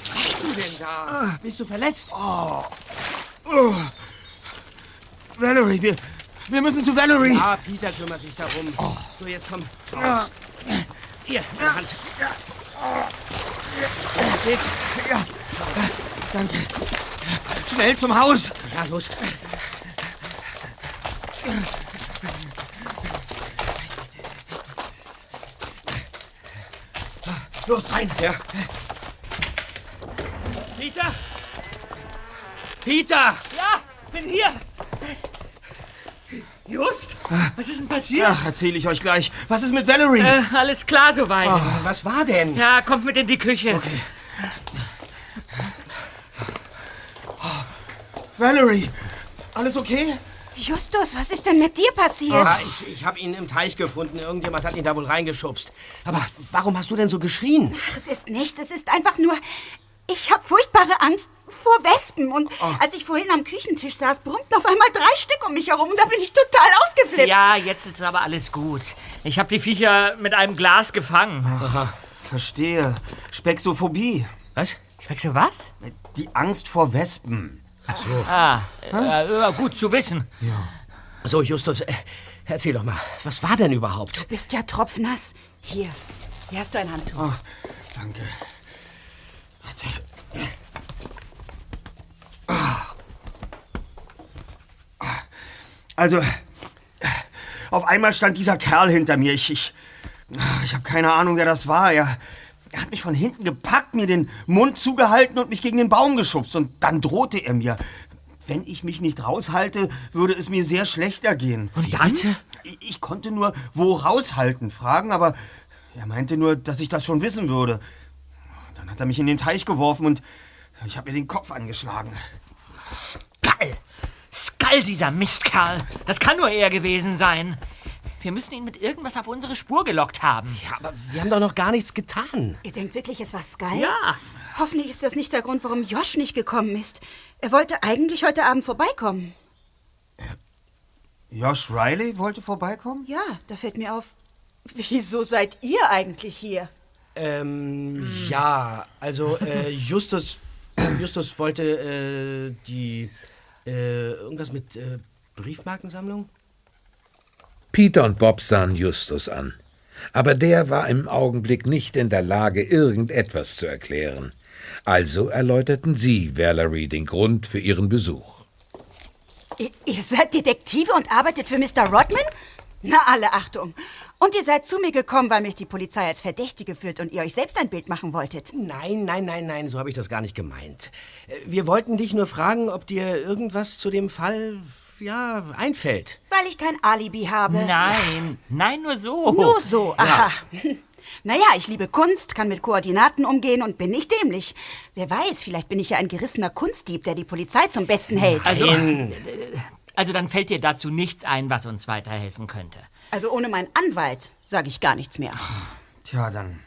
Speaker 1: Was machst du denn da? Bist du verletzt?
Speaker 2: Oh. oh. Valerie, wir, wir müssen zu Valerie.
Speaker 1: Ja, Peter kümmert sich darum. So, jetzt komm. Raus.
Speaker 2: Ja.
Speaker 1: Hier, in der Hand.
Speaker 2: Ja.
Speaker 1: Geht's?
Speaker 2: Ja. Danke. Schnell zum Haus.
Speaker 1: Ja, los. Los, rein.
Speaker 2: Ja.
Speaker 1: Peter! Peter!
Speaker 3: Ja, bin hier. Just? Was ist denn passiert?
Speaker 2: Ja, erzähle ich euch gleich. Was ist mit Valerie?
Speaker 3: Äh, alles klar soweit.
Speaker 2: Oh,
Speaker 1: was war denn?
Speaker 3: Ja, kommt mit in die Küche.
Speaker 2: Okay. Valerie, alles okay?
Speaker 8: Justus, was ist denn mit dir passiert?
Speaker 1: Ah, ich ich habe ihn im Teich gefunden. Irgendjemand hat ihn da wohl reingeschubst. Aber warum hast du denn so geschrien?
Speaker 8: Ach, es ist nichts, es ist einfach nur... Ich habe furchtbare Angst vor Wespen. Und
Speaker 1: Oh.
Speaker 8: als ich vorhin am Küchentisch saß, brummten auf einmal drei Stück um mich herum. Und da bin ich total ausgeflippt.
Speaker 3: Ja, jetzt ist aber alles gut. Ich habe die Viecher mit einem Glas gefangen.
Speaker 2: Aha. Verstehe. Spexophobie.
Speaker 1: Was?
Speaker 3: Spexo was?
Speaker 2: Die Angst vor Wespen.
Speaker 1: Ach so.
Speaker 3: Ah, äh, äh, gut zu wissen.
Speaker 2: Ja.
Speaker 1: So, Justus, äh, erzähl doch mal, was war denn überhaupt?
Speaker 8: Du bist ja tropfnass. Hier, hier hast du ein Handtuch.
Speaker 2: Oh, danke. Warte. Also, auf einmal stand dieser Kerl hinter mir. Ich, ich, ich habe keine Ahnung, wer das war. Er, er hat mich von hinten gepackt, mir den Mund zugehalten und mich gegen den Baum geschubst. Und dann drohte er mir, wenn ich mich nicht raushalte, würde es mir sehr schlecht ergehen.
Speaker 3: Und dann?
Speaker 2: Ich, ich konnte nur, wo raushalten, fragen, aber er meinte nur, dass ich das schon wissen würde. Dann hat er mich in den Teich geworfen und ich habe mir den Kopf angeschlagen.
Speaker 3: Skall! Skall, dieser Mistkerl! Das kann nur er gewesen sein. Wir müssen ihn mit irgendwas auf unsere Spur gelockt haben.
Speaker 1: Ja, aber wir haben doch noch gar nichts getan.
Speaker 8: Ihr denkt wirklich, es war Sky?
Speaker 3: Ja.
Speaker 8: Hoffentlich ist das nicht der Grund, warum Josh nicht gekommen ist. Er wollte eigentlich heute Abend vorbeikommen.
Speaker 2: Josh Riley wollte vorbeikommen?
Speaker 8: Ja, da fällt mir auf. Wieso seid ihr eigentlich hier?
Speaker 1: Ähm, ja, also äh, Justus, Justus wollte äh, die äh, irgendwas mit äh, Briefmarkensammlung.
Speaker 10: Peter und Bob sahen Justus an. Aber der war im Augenblick nicht in der Lage, irgendetwas zu erklären. Also erläuterten sie Valerie den Grund für ihren Besuch.
Speaker 8: Ihr, ihr seid Detektive und arbeitet für Mr. Rodman? Na, alle Achtung. Und ihr seid zu mir gekommen, weil mich die Polizei als Verdächtige führt und ihr euch selbst ein Bild machen wolltet.
Speaker 1: Nein, nein, nein, nein, so habe ich das gar nicht gemeint. Äh, Wir wollten dich nur fragen, ob dir irgendwas zu dem Fall, ja, einfällt.
Speaker 8: Weil ich kein Alibi habe.
Speaker 3: Nein, nein, nur so.
Speaker 8: Nur so, aha. Naja, ich liebe Kunst, kann mit Koordinaten umgehen und bin nicht dämlich. Wer weiß, vielleicht bin ich ja ein gerissener Kunstdieb, der die Polizei zum Besten hält.
Speaker 3: Also, also dann fällt dir dazu nichts ein, was uns weiterhelfen könnte.
Speaker 8: Also ohne meinen Anwalt sage ich gar nichts mehr.
Speaker 2: Tja, dann.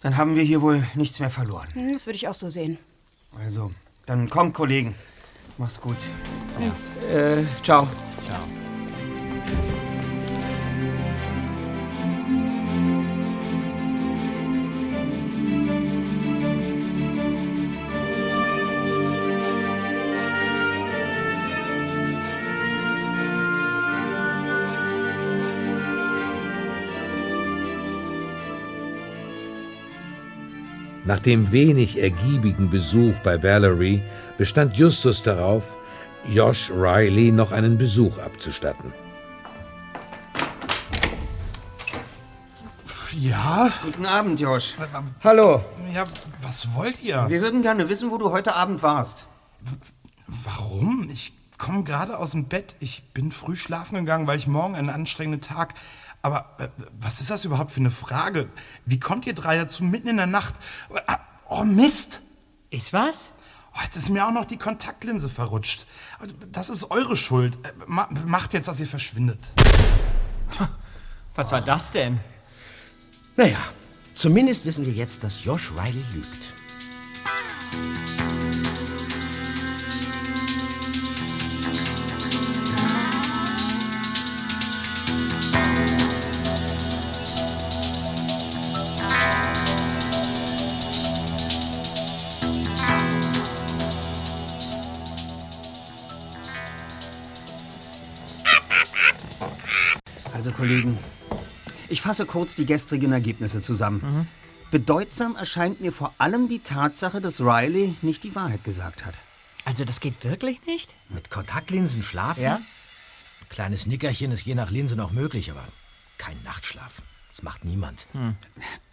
Speaker 2: Dann haben wir hier wohl nichts mehr verloren.
Speaker 8: Hm, Das würde ich auch so sehen.
Speaker 2: Also, dann kommt, Kollegen. Mach's gut. Ja.
Speaker 1: Äh, ciao.
Speaker 3: Ciao.
Speaker 10: Nach dem wenig ergiebigen Besuch bei Valerie bestand Justus darauf, Josh Riley noch einen Besuch abzustatten.
Speaker 13: Ja?
Speaker 2: Guten Abend, Josh.
Speaker 6: Hallo.
Speaker 13: Ja, was wollt ihr?
Speaker 2: Wir würden gerne wissen, wo du heute Abend warst.
Speaker 13: Warum? Ich komme gerade aus dem Bett. Ich bin früh schlafen gegangen, weil ich morgen einen anstrengenden Tag. Aber äh, was ist das überhaupt für eine Frage? Wie kommt ihr drei dazu mitten in der Nacht? Ah, Oh Mist!
Speaker 3: Ist was?
Speaker 13: Oh, jetzt ist mir auch noch die Kontaktlinse verrutscht. Das ist eure Schuld. Äh, ma- Macht jetzt, dass ihr verschwindet.
Speaker 3: Was war das denn?
Speaker 6: Naja, zumindest wissen wir jetzt, dass Josh Riley lügt.
Speaker 2: Kollegen, ich fasse kurz die gestrigen Ergebnisse zusammen. Bedeutsam erscheint mir vor allem die Tatsache, dass Riley nicht die Wahrheit gesagt hat.
Speaker 3: Also das geht wirklich nicht?
Speaker 1: Mit Kontaktlinsen schlafen?
Speaker 3: Ja?
Speaker 1: Ein kleines Nickerchen ist je nach Linse noch möglich, aber kein Nachtschlaf. Das macht niemand.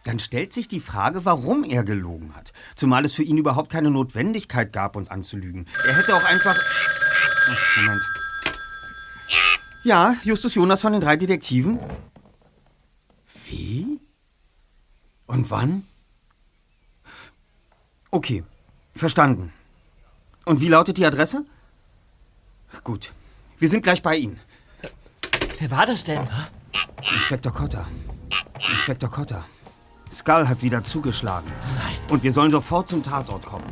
Speaker 2: Dann stellt sich die Frage, warum er gelogen hat. Zumal es für ihn überhaupt keine Notwendigkeit gab, uns anzulügen. Er hätte auch einfach. Ach, Moment. Ja, Justus Jonas von den drei Detektiven. Wie? Und wann? Okay, verstanden. Und wie lautet die Adresse? Gut, wir sind gleich bei Ihnen.
Speaker 3: Wer war das denn?
Speaker 2: Inspektor Cotter. Inspektor Cotter. Skull hat wieder zugeschlagen. Nein. Und wir sollen sofort zum Tatort kommen.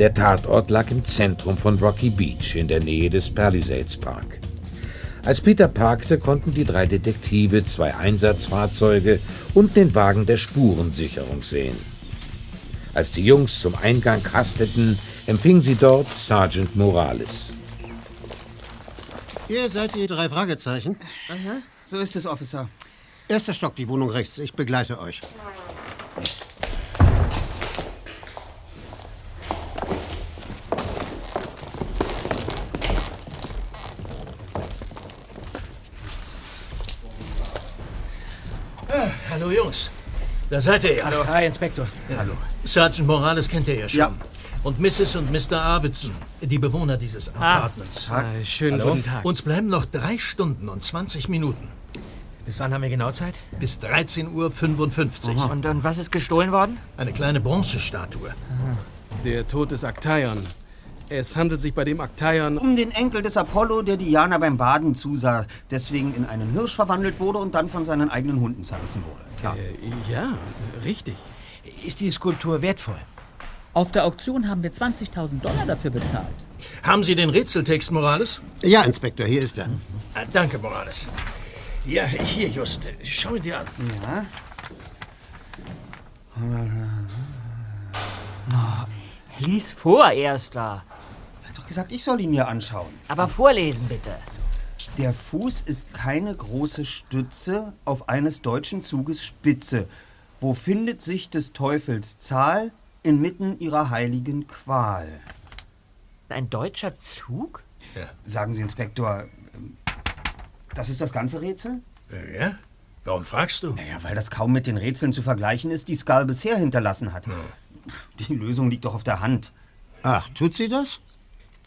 Speaker 10: Der Tatort lag im Zentrum von Rocky Beach in der Nähe des Palisades Park. Als Peter parkte, konnten die drei Detektive zwei Einsatzfahrzeuge und den Wagen der Spurensicherung sehen. Als die Jungs zum Eingang hasteten, empfing sie dort Sergeant Morales.
Speaker 14: Ihr seid die drei Fragezeichen.
Speaker 2: So ist es, Officer.
Speaker 14: Erster Stock, die Wohnung rechts. Ich begleite euch.
Speaker 11: Ah, hallo Jungs. Da seid ihr ja.
Speaker 1: Hallo. Hi, Inspektor.
Speaker 11: Hallo. Sergeant Morales kennt ihr ja schon.
Speaker 1: Ja.
Speaker 11: Und Mrs. und Mr. Arvidsson, die Bewohner dieses Apartments.
Speaker 1: Tag. Äh, schönen
Speaker 11: Hallo.
Speaker 1: guten Tag.
Speaker 11: Uns bleiben noch drei Stunden und 20 Minuten.
Speaker 1: Bis wann haben wir genau Zeit?
Speaker 11: Bis 13.55 Uhr.
Speaker 3: Und, und was ist gestohlen worden?
Speaker 11: Eine kleine Bronzestatue.
Speaker 15: Der Tod des Aktaion. Es handelt sich bei dem Aktaion
Speaker 2: Um den Enkel des Apollo, der Diana beim Baden zusah, deswegen in einen Hirsch verwandelt wurde und dann von seinen eigenen Hunden zerrissen wurde. Klar.
Speaker 15: Äh, ja, richtig.
Speaker 1: Ist die Skulptur wertvoll?
Speaker 16: Auf der Auktion haben wir 20.000 Dollar dafür bezahlt.
Speaker 11: Haben Sie den Rätseltext, Morales?
Speaker 14: Ja, Inspektor, hier ist er.
Speaker 11: Ah, danke, Morales. Ja, hier, Just. Schau ihn dir an.
Speaker 2: Ja.
Speaker 3: Oh, lies vor, Erster.
Speaker 2: Gesagt, ich soll ihn mir anschauen.
Speaker 3: Aber vorlesen, bitte.
Speaker 2: Der Fuß ist keine große Stütze auf eines deutschen Zuges Spitze. Wo findet sich des Teufels Zahl inmitten ihrer heiligen Qual?
Speaker 3: Ein deutscher Zug?
Speaker 2: Sagen Sie, Inspektor, ähm, das ist das ganze Rätsel?
Speaker 11: Ja? Warum fragst du?
Speaker 2: Naja, weil das kaum mit den Rätseln zu vergleichen ist, die Skull bisher hinterlassen hat. Die Lösung liegt doch auf der Hand.
Speaker 14: Ach, tut sie das?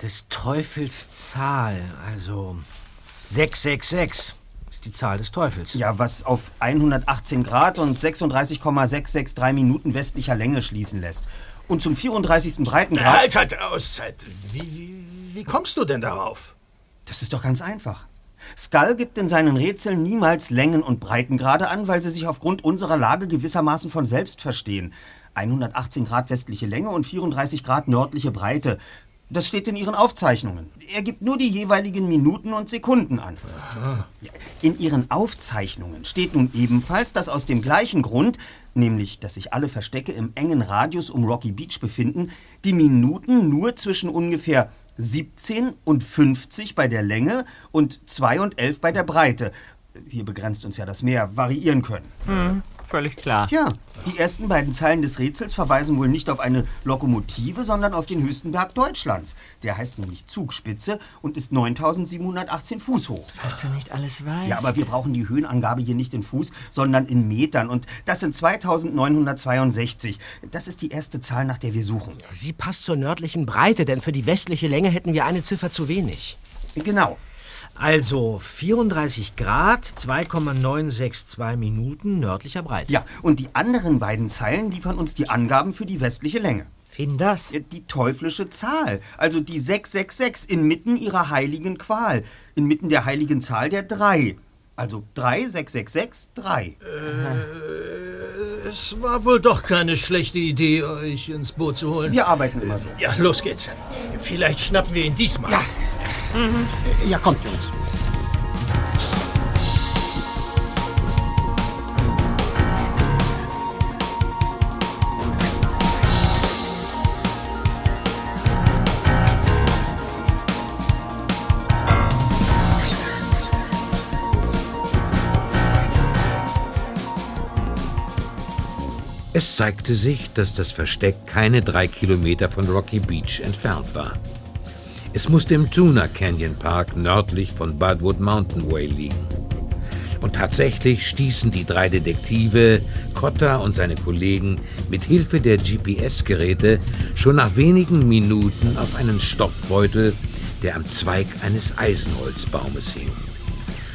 Speaker 1: Des Teufels Zahl, also 666 ist die Zahl des Teufels.
Speaker 2: Ja, was auf 118 Grad und 36,663 Minuten westlicher Länge schließen lässt. Und zum 34. Breitengrad...
Speaker 11: Halt, halt, Auszeit. Wie, wie, wie kommst du denn darauf?
Speaker 2: Das ist doch ganz einfach. Skull gibt in seinen Rätseln niemals Längen und Breitengrade an, weil sie sich aufgrund unserer Lage gewissermaßen von selbst verstehen. 118 Grad westliche Länge und 34 Grad nördliche Breite. Das steht in Ihren Aufzeichnungen. Er gibt nur die jeweiligen Minuten und Sekunden an. Ja, In Ihren Aufzeichnungen steht nun ebenfalls, dass aus dem gleichen Grund, nämlich dass sich alle Verstecke im engen Radius um Rocky Beach befinden, die Minuten nur zwischen ungefähr 17 und 50 bei der Länge und 2 und 11 bei der Breite, hier begrenzt uns ja das Meer, variieren können.
Speaker 3: Hm, völlig klar.
Speaker 2: Ja, die ersten beiden Zeilen des Rätsels verweisen wohl nicht auf eine Lokomotive, sondern auf den höchsten Berg Deutschlands. Der heißt nämlich Zugspitze und ist 9718 Fuß hoch.
Speaker 3: Was du nicht alles weißt.
Speaker 2: Ja, aber wir brauchen die Höhenangabe hier nicht in Fuß, sondern in Metern. Und das sind 2962. Das ist die erste Zahl, nach der wir suchen.
Speaker 1: Sie passt zur nördlichen Breite, denn für die westliche Länge hätten wir eine Ziffer zu wenig.
Speaker 2: Genau.
Speaker 1: Also 34 Grad, 2,962 Minuten nördlicher Breite.
Speaker 2: Ja, und die anderen beiden Zeilen liefern uns die Angaben für die westliche Länge.
Speaker 3: Wen das?
Speaker 2: Die teuflische Zahl, also die 666 inmitten ihrer heiligen Qual, inmitten der heiligen Zahl der 3. Also 3, 666, 3.
Speaker 11: Es war wohl doch keine schlechte Idee, euch ins Boot zu holen.
Speaker 2: Wir arbeiten immer so.
Speaker 11: Ja, los geht's. Vielleicht schnappen wir ihn diesmal.
Speaker 14: Ja. Ja, kommt, Jungs.
Speaker 10: Es zeigte sich, dass das Versteck keine drei Kilometer von Rocky Beach entfernt war. Es musste im Tuna Canyon Park nördlich von Budwood Mountain Way liegen. Und tatsächlich stießen die drei Detektive, Cotta und seine Kollegen, mit Hilfe der GPS-Geräte schon nach wenigen Minuten auf einen Stoffbeutel, der am Zweig eines Eisenholzbaumes hing.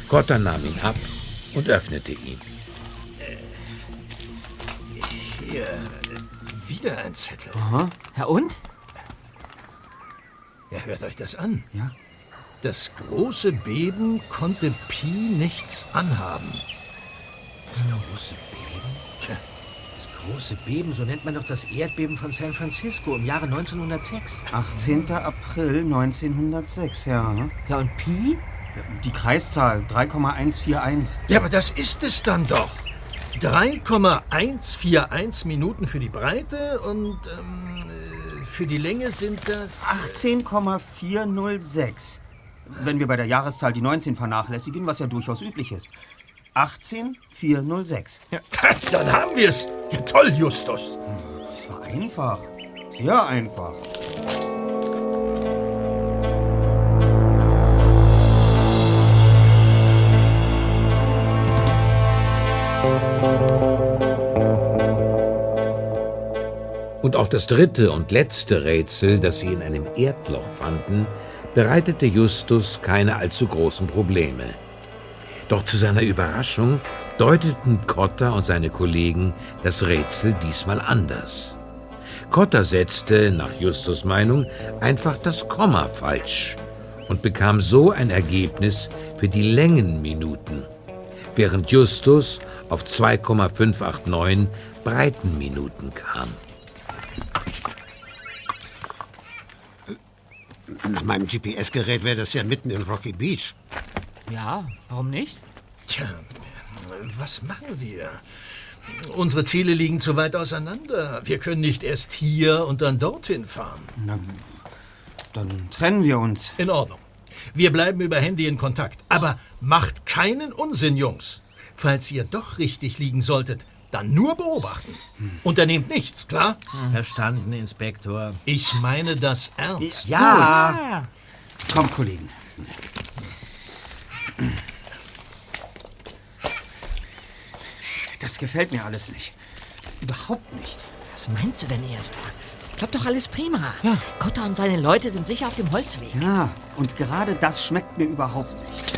Speaker 10: Cotta nahm ihn ab und öffnete ihn.
Speaker 11: Hier, wieder ein Zettel.
Speaker 2: Aha.
Speaker 3: Ja, und?
Speaker 11: Ja, hört euch das an.
Speaker 2: Ja.
Speaker 11: Das große Beben konnte Pi nichts anhaben.
Speaker 1: Das große Beben?
Speaker 11: Tja.
Speaker 1: Das große Beben, so nennt man doch das Erdbeben von San Francisco im Jahre 1906.
Speaker 2: 18. April 1906, ja.
Speaker 3: Ja, und Pi?
Speaker 2: Die Kreiszahl 3,141.
Speaker 11: Ja, aber das ist es dann doch. 3,141 Minuten für die Breite und ähm, äh, für die Länge sind das...
Speaker 2: 18,406. Wenn wir bei der Jahreszahl die 19 vernachlässigen, was ja durchaus üblich ist. 18,406.
Speaker 11: Ja. Dann haben wir es. Ja, toll, Justus.
Speaker 2: Das war einfach. Sehr einfach.
Speaker 10: Und auch das dritte und letzte Rätsel, das sie in einem Erdloch fanden, bereitete Justus keine allzu großen Probleme. Doch zu seiner Überraschung deuteten Cotta und seine Kollegen das Rätsel diesmal anders. Cotta setzte, nach Justus Meinung, einfach das Komma falsch und bekam so ein Ergebnis für die Längenminuten, während Justus auf 2,589 Breitenminuten kam.
Speaker 14: Nach meinem GPS-Gerät wäre das ja mitten in Rocky Beach.
Speaker 3: Ja, warum nicht?
Speaker 11: Tja, was machen wir? Unsere Ziele liegen zu weit auseinander. Wir können nicht erst hier und dann dorthin fahren.
Speaker 2: Na, dann trennen wir uns.
Speaker 11: In Ordnung. Wir bleiben über Handy in Kontakt. Aber macht keinen Unsinn, Jungs. Falls ihr doch richtig liegen solltet, dann nur beobachten. Unternehmt nichts, klar?
Speaker 1: Verstanden, Inspektor.
Speaker 11: Ich meine das ernst.
Speaker 1: Ja.
Speaker 2: Kommt, Kollegen. Das gefällt mir alles nicht. Überhaupt nicht.
Speaker 3: Was meinst du denn, Erster? Klappt doch alles prima. Ja. Cotta und seine Leute sind sicher auf dem Holzweg.
Speaker 2: Ja, und gerade das schmeckt mir überhaupt nicht.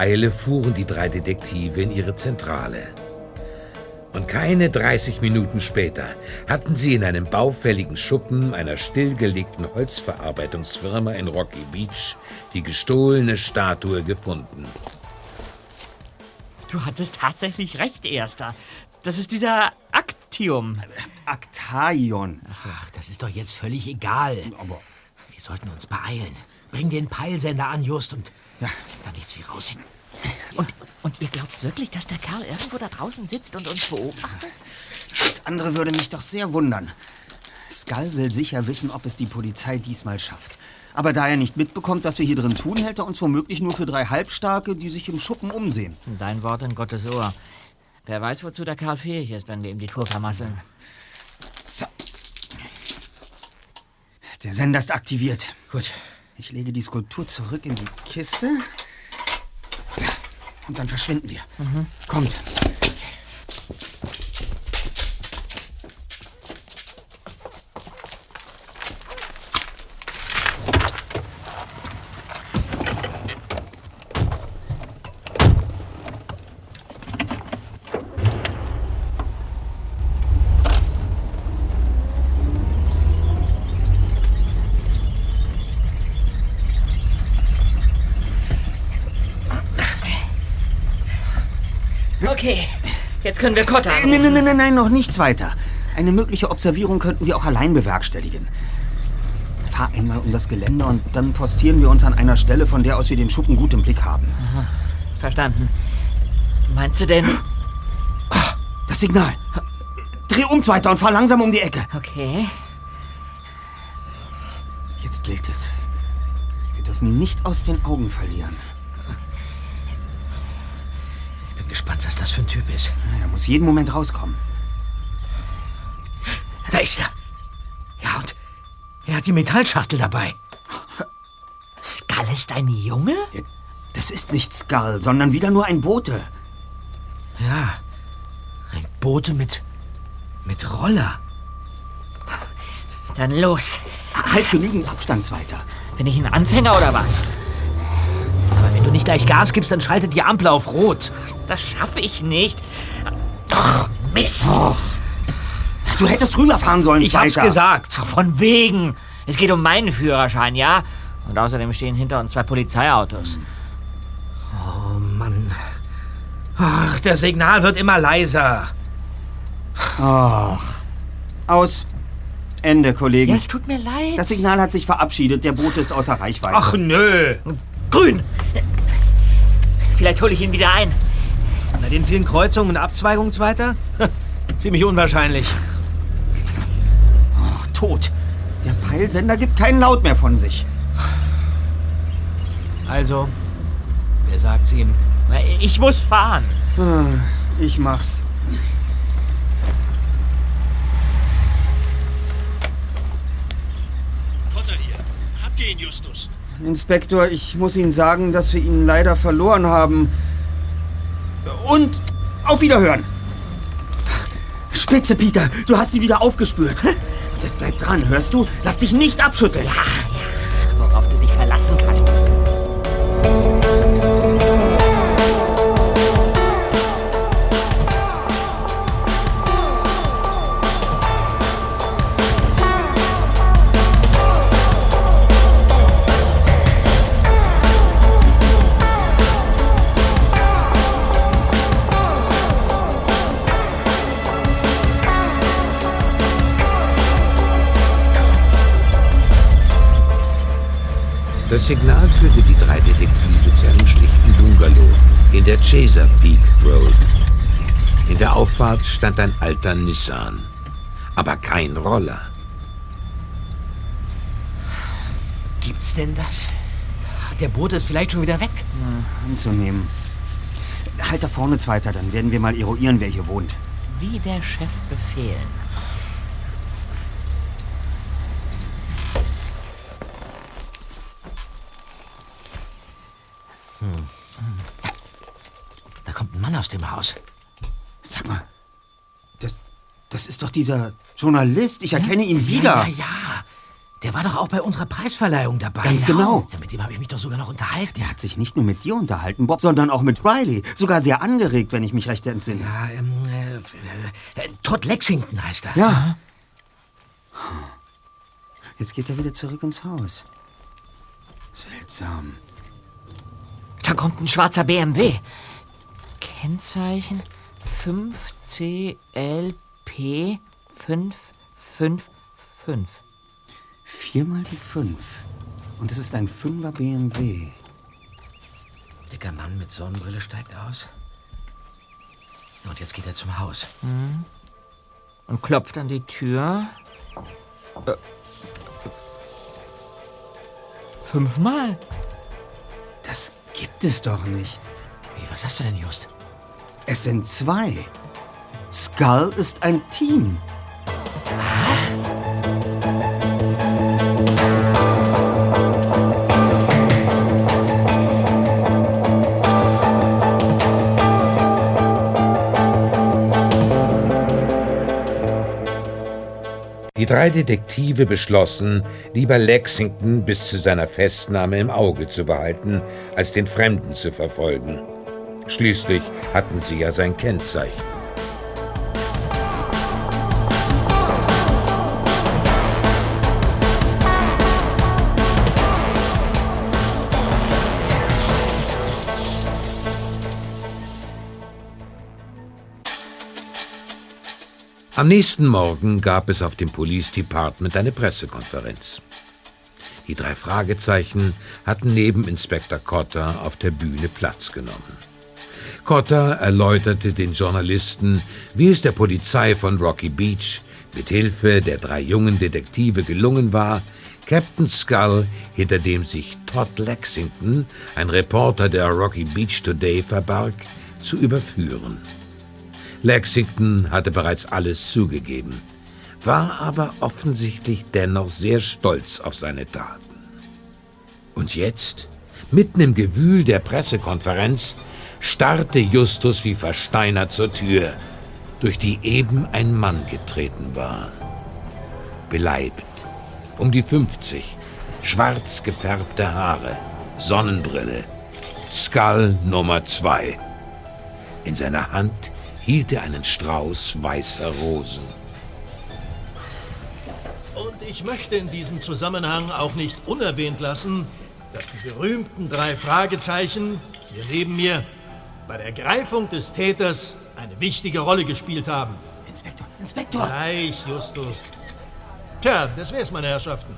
Speaker 10: Eile fuhren die drei Detektive in ihre Zentrale. Und Keine 30 Minuten später hatten sie in einem baufälligen Schuppen einer stillgelegten Holzverarbeitungsfirma in Rocky Beach die gestohlene Statue gefunden.
Speaker 3: Du hattest tatsächlich recht, Erster. Das ist dieser Aktium.
Speaker 2: Aktaion.
Speaker 1: Ach, das ist doch jetzt völlig egal. Aber wir sollten uns beeilen. Bring den Peilsender an, Just, und ja. da nichts wie rausziehen.
Speaker 3: Und, und ihr glaubt wirklich, dass der Kerl irgendwo da draußen sitzt und uns beobachtet?
Speaker 2: Das andere würde mich doch sehr wundern. Skull will sicher wissen, ob es die Polizei diesmal schafft. Aber da er nicht mitbekommt, was wir hier drin tun, hält er uns womöglich nur für drei Halbstarke, die sich im Schuppen umsehen.
Speaker 3: Dein Wort in Gottes Ohr. Wer weiß, wozu der Kerl fähig ist, wenn wir ihm die Tour vermasseln.
Speaker 2: So. Der Sender ist aktiviert.
Speaker 1: Gut.
Speaker 2: Ich lege die Skulptur zurück in die Kiste. Und dann verschwinden wir.
Speaker 3: Mhm.
Speaker 2: Kommt.
Speaker 3: Okay, jetzt können wir Kotta
Speaker 2: Nein, nein, nein, nein, nein, noch nichts weiter. Eine mögliche Observierung könnten wir auch allein bewerkstelligen. Fahr einmal um das Gelände und dann postieren wir uns an einer Stelle, von der aus wir den Schuppen gut im Blick haben.
Speaker 3: Aha, verstanden. Meinst du denn...
Speaker 2: Das Signal. Dreh uns weiter und fahr langsam um die Ecke.
Speaker 3: Okay.
Speaker 2: Jetzt gilt es. Wir dürfen ihn nicht aus den Augen verlieren.
Speaker 1: Ich bin gespannt, was das für ein Typ ist.
Speaker 2: Er muss jeden Moment rauskommen.
Speaker 1: Da ist er. Ja, und er hat die Metallschachtel dabei.
Speaker 3: Skull ist ein Junge?
Speaker 2: Das ist nicht Skull, sondern wieder nur ein Bote.
Speaker 1: Ja, ein Bote mit. mit Roller.
Speaker 3: Dann los.
Speaker 2: Halt genügend Abstandsweiter.
Speaker 3: Bin ich ein Anfänger oder was?
Speaker 1: Du nicht gleich Gas gibst, dann schaltet die Ampel auf Rot.
Speaker 3: Das schaffe ich nicht. Doch, Mist.
Speaker 2: Och. Du hättest rüberfahren sollen,
Speaker 3: Ich hab's
Speaker 2: Zweiter.
Speaker 3: gesagt. Von wegen. Es geht um meinen Führerschein, ja? Und außerdem stehen hinter uns zwei Polizeiautos.
Speaker 1: Oh Mann. Ach, das Signal wird immer leiser.
Speaker 2: Ach. Aus. Ende, Kollegen.
Speaker 3: Ja, es tut mir leid.
Speaker 2: Das Signal hat sich verabschiedet. Der Bote ist außer Reichweite.
Speaker 1: Ach nö. Grün.
Speaker 3: Vielleicht hole ich ihn wieder ein.
Speaker 1: Bei den vielen Kreuzungen und Abzweigungen weiter? Ziemlich unwahrscheinlich.
Speaker 2: Ach, tot. Der Peilsender gibt keinen Laut mehr von sich.
Speaker 1: Also, wer sagt's ihm?
Speaker 3: Ich muss fahren.
Speaker 2: Ah, Ich mach's.
Speaker 17: Potter hier. Habt ihr ihn, Justus?
Speaker 2: Inspektor, ich muss Ihnen sagen, dass wir ihn leider verloren haben. Und auf Wiederhören. Spitze, Peter. Du hast sie wieder aufgespürt. Jetzt bleib dran, hörst du? Lass dich nicht abschütteln.
Speaker 3: Ja.
Speaker 10: Signal führte die drei Detektive zu einem schlichten Bungalow in der Chesapeake Road. In der Auffahrt stand ein alter Nissan, aber kein Roller.
Speaker 1: Gibt's denn das? Ach, der Bote ist vielleicht schon wieder weg.
Speaker 2: Anzunehmen. Halt da vorne, Zweiter, dann werden wir mal eruieren, wer hier wohnt.
Speaker 3: Wie der Chef befehlen.
Speaker 1: Hm. Da kommt ein Mann aus dem Haus.
Speaker 2: Sag mal, das, das ist doch dieser Journalist. Ich erkenne ihn wieder.
Speaker 1: Ja, ja, ja.
Speaker 6: Der war doch auch bei unserer Preisverleihung dabei.
Speaker 2: Ganz genau.
Speaker 6: Ja, mit dem habe ich mich doch sogar noch unterhalten.
Speaker 2: Der hat sich nicht nur mit dir unterhalten, Bob, sondern auch mit Riley. Sogar sehr angeregt, wenn ich mich recht entsinne.
Speaker 6: Ja, ähm, äh, äh, Todd Lexington heißt er.
Speaker 2: Ja. Jetzt geht er wieder zurück ins Haus. Seltsam.
Speaker 3: Da kommt ein schwarzer BMW. Kennzeichen 5CLP 555.
Speaker 2: Viermal die fünf. Und es ist ein Fünfer BMW.
Speaker 6: Dicker Mann mit Sonnenbrille steigt aus. Und jetzt geht er zum Haus.
Speaker 3: Mhm. Und klopft an die Tür. Äh. Fünfmal.
Speaker 2: Das gibt es doch nicht.
Speaker 6: Wie, was hast du denn, Just?
Speaker 2: Es sind zwei. Skull ist ein Team.
Speaker 3: Was?
Speaker 10: Die drei Detektive beschlossen, lieber Lexington bis zu seiner Festnahme im Auge zu behalten, als den Fremden zu verfolgen. Schließlich hatten sie ja sein Kennzeichen. Am nächsten Morgen gab es auf dem Police Department eine Pressekonferenz. Die drei Fragezeichen hatten neben Inspektor Cotter auf der Bühne Platz genommen. Cotter erläuterte den Journalisten, wie es der Polizei von Rocky Beach mit Hilfe der drei jungen Detektive gelungen war, Captain Skull, hinter dem sich Todd Lexington, ein Reporter der Rocky Beach Today, verbarg, zu überführen. Lexington hatte bereits alles zugegeben, war aber offensichtlich dennoch sehr stolz auf seine Taten. Und jetzt, mitten im Gewühl der Pressekonferenz, starrte Justus wie versteinert zur Tür, durch die eben ein Mann getreten war. Beleibt, um die 50, schwarz gefärbte Haare, Sonnenbrille, Skull Nummer 2. In seiner Hand hielt er einen Strauß weißer Rosen.
Speaker 11: Und ich möchte in diesem Zusammenhang auch nicht unerwähnt lassen, dass die berühmten drei Fragezeichen hier neben mir bei der Greifung des Täters eine wichtige Rolle gespielt haben.
Speaker 6: Inspektor, Inspektor!
Speaker 11: Gleich, Justus. Tja, das wär's, meine Herrschaften.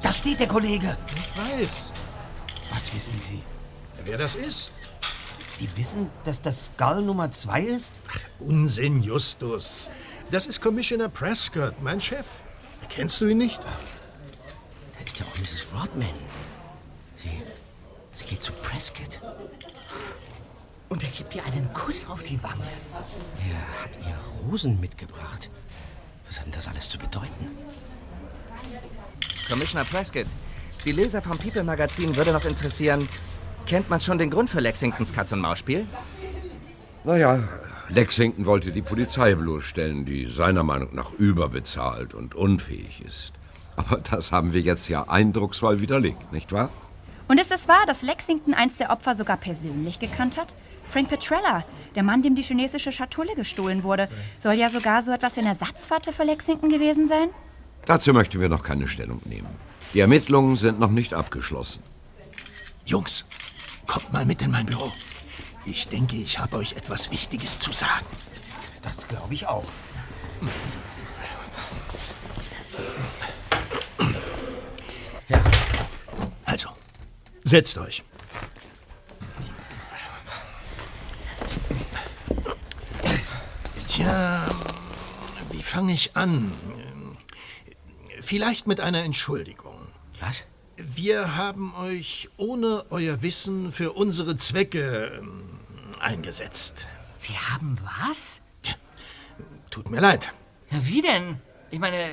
Speaker 6: Da steht der Kollege.
Speaker 11: Ich weiß.
Speaker 2: Was wissen Sie?
Speaker 11: Wer das ist?
Speaker 2: Sie wissen, dass das Skull Nummer 2 ist?
Speaker 11: Ach, Unsinn, Justus. Das ist Commissioner Prescott, mein Chef. Kennst du ihn nicht?
Speaker 6: Da ist ja auch Mrs. Rodman. Sie, sie geht zu Prescott. Und er gibt ihr einen Kuss auf die Wange. Er hat ihr Rosen mitgebracht. Was hat denn das alles zu bedeuten?
Speaker 18: Commissioner Prescott, die Leser vom People Magazin würde noch interessieren, kennt man schon den Grund für Lexingtons Katz-und-Maus-Spiel?
Speaker 19: Naja, Lexington wollte die Polizei bloßstellen, die seiner Meinung nach überbezahlt und unfähig ist. Aber das haben wir jetzt ja eindrucksvoll widerlegt, nicht wahr?
Speaker 20: Und ist es wahr, dass Lexington eins der Opfer sogar persönlich gekannt hat? Frank Petrella, der Mann, dem die chinesische Schatulle gestohlen wurde, soll ja sogar so etwas wie ein Ersatzvater für Lexington gewesen sein?
Speaker 19: Dazu möchten wir noch keine Stellung nehmen. Die Ermittlungen sind noch nicht abgeschlossen.
Speaker 11: Jungs, kommt mal mit in mein Büro. Ich denke, ich habe euch etwas Wichtiges zu sagen.
Speaker 2: Das glaube ich auch.
Speaker 11: Ja. Also, setzt euch. Tja, wie fange ich an? Vielleicht mit einer Entschuldigung.
Speaker 6: Was?
Speaker 11: Wir haben euch ohne euer Wissen für unsere Zwecke ähm, eingesetzt.
Speaker 3: Sie haben was?
Speaker 11: Tut mir leid.
Speaker 3: Ja, wie denn? Ich meine,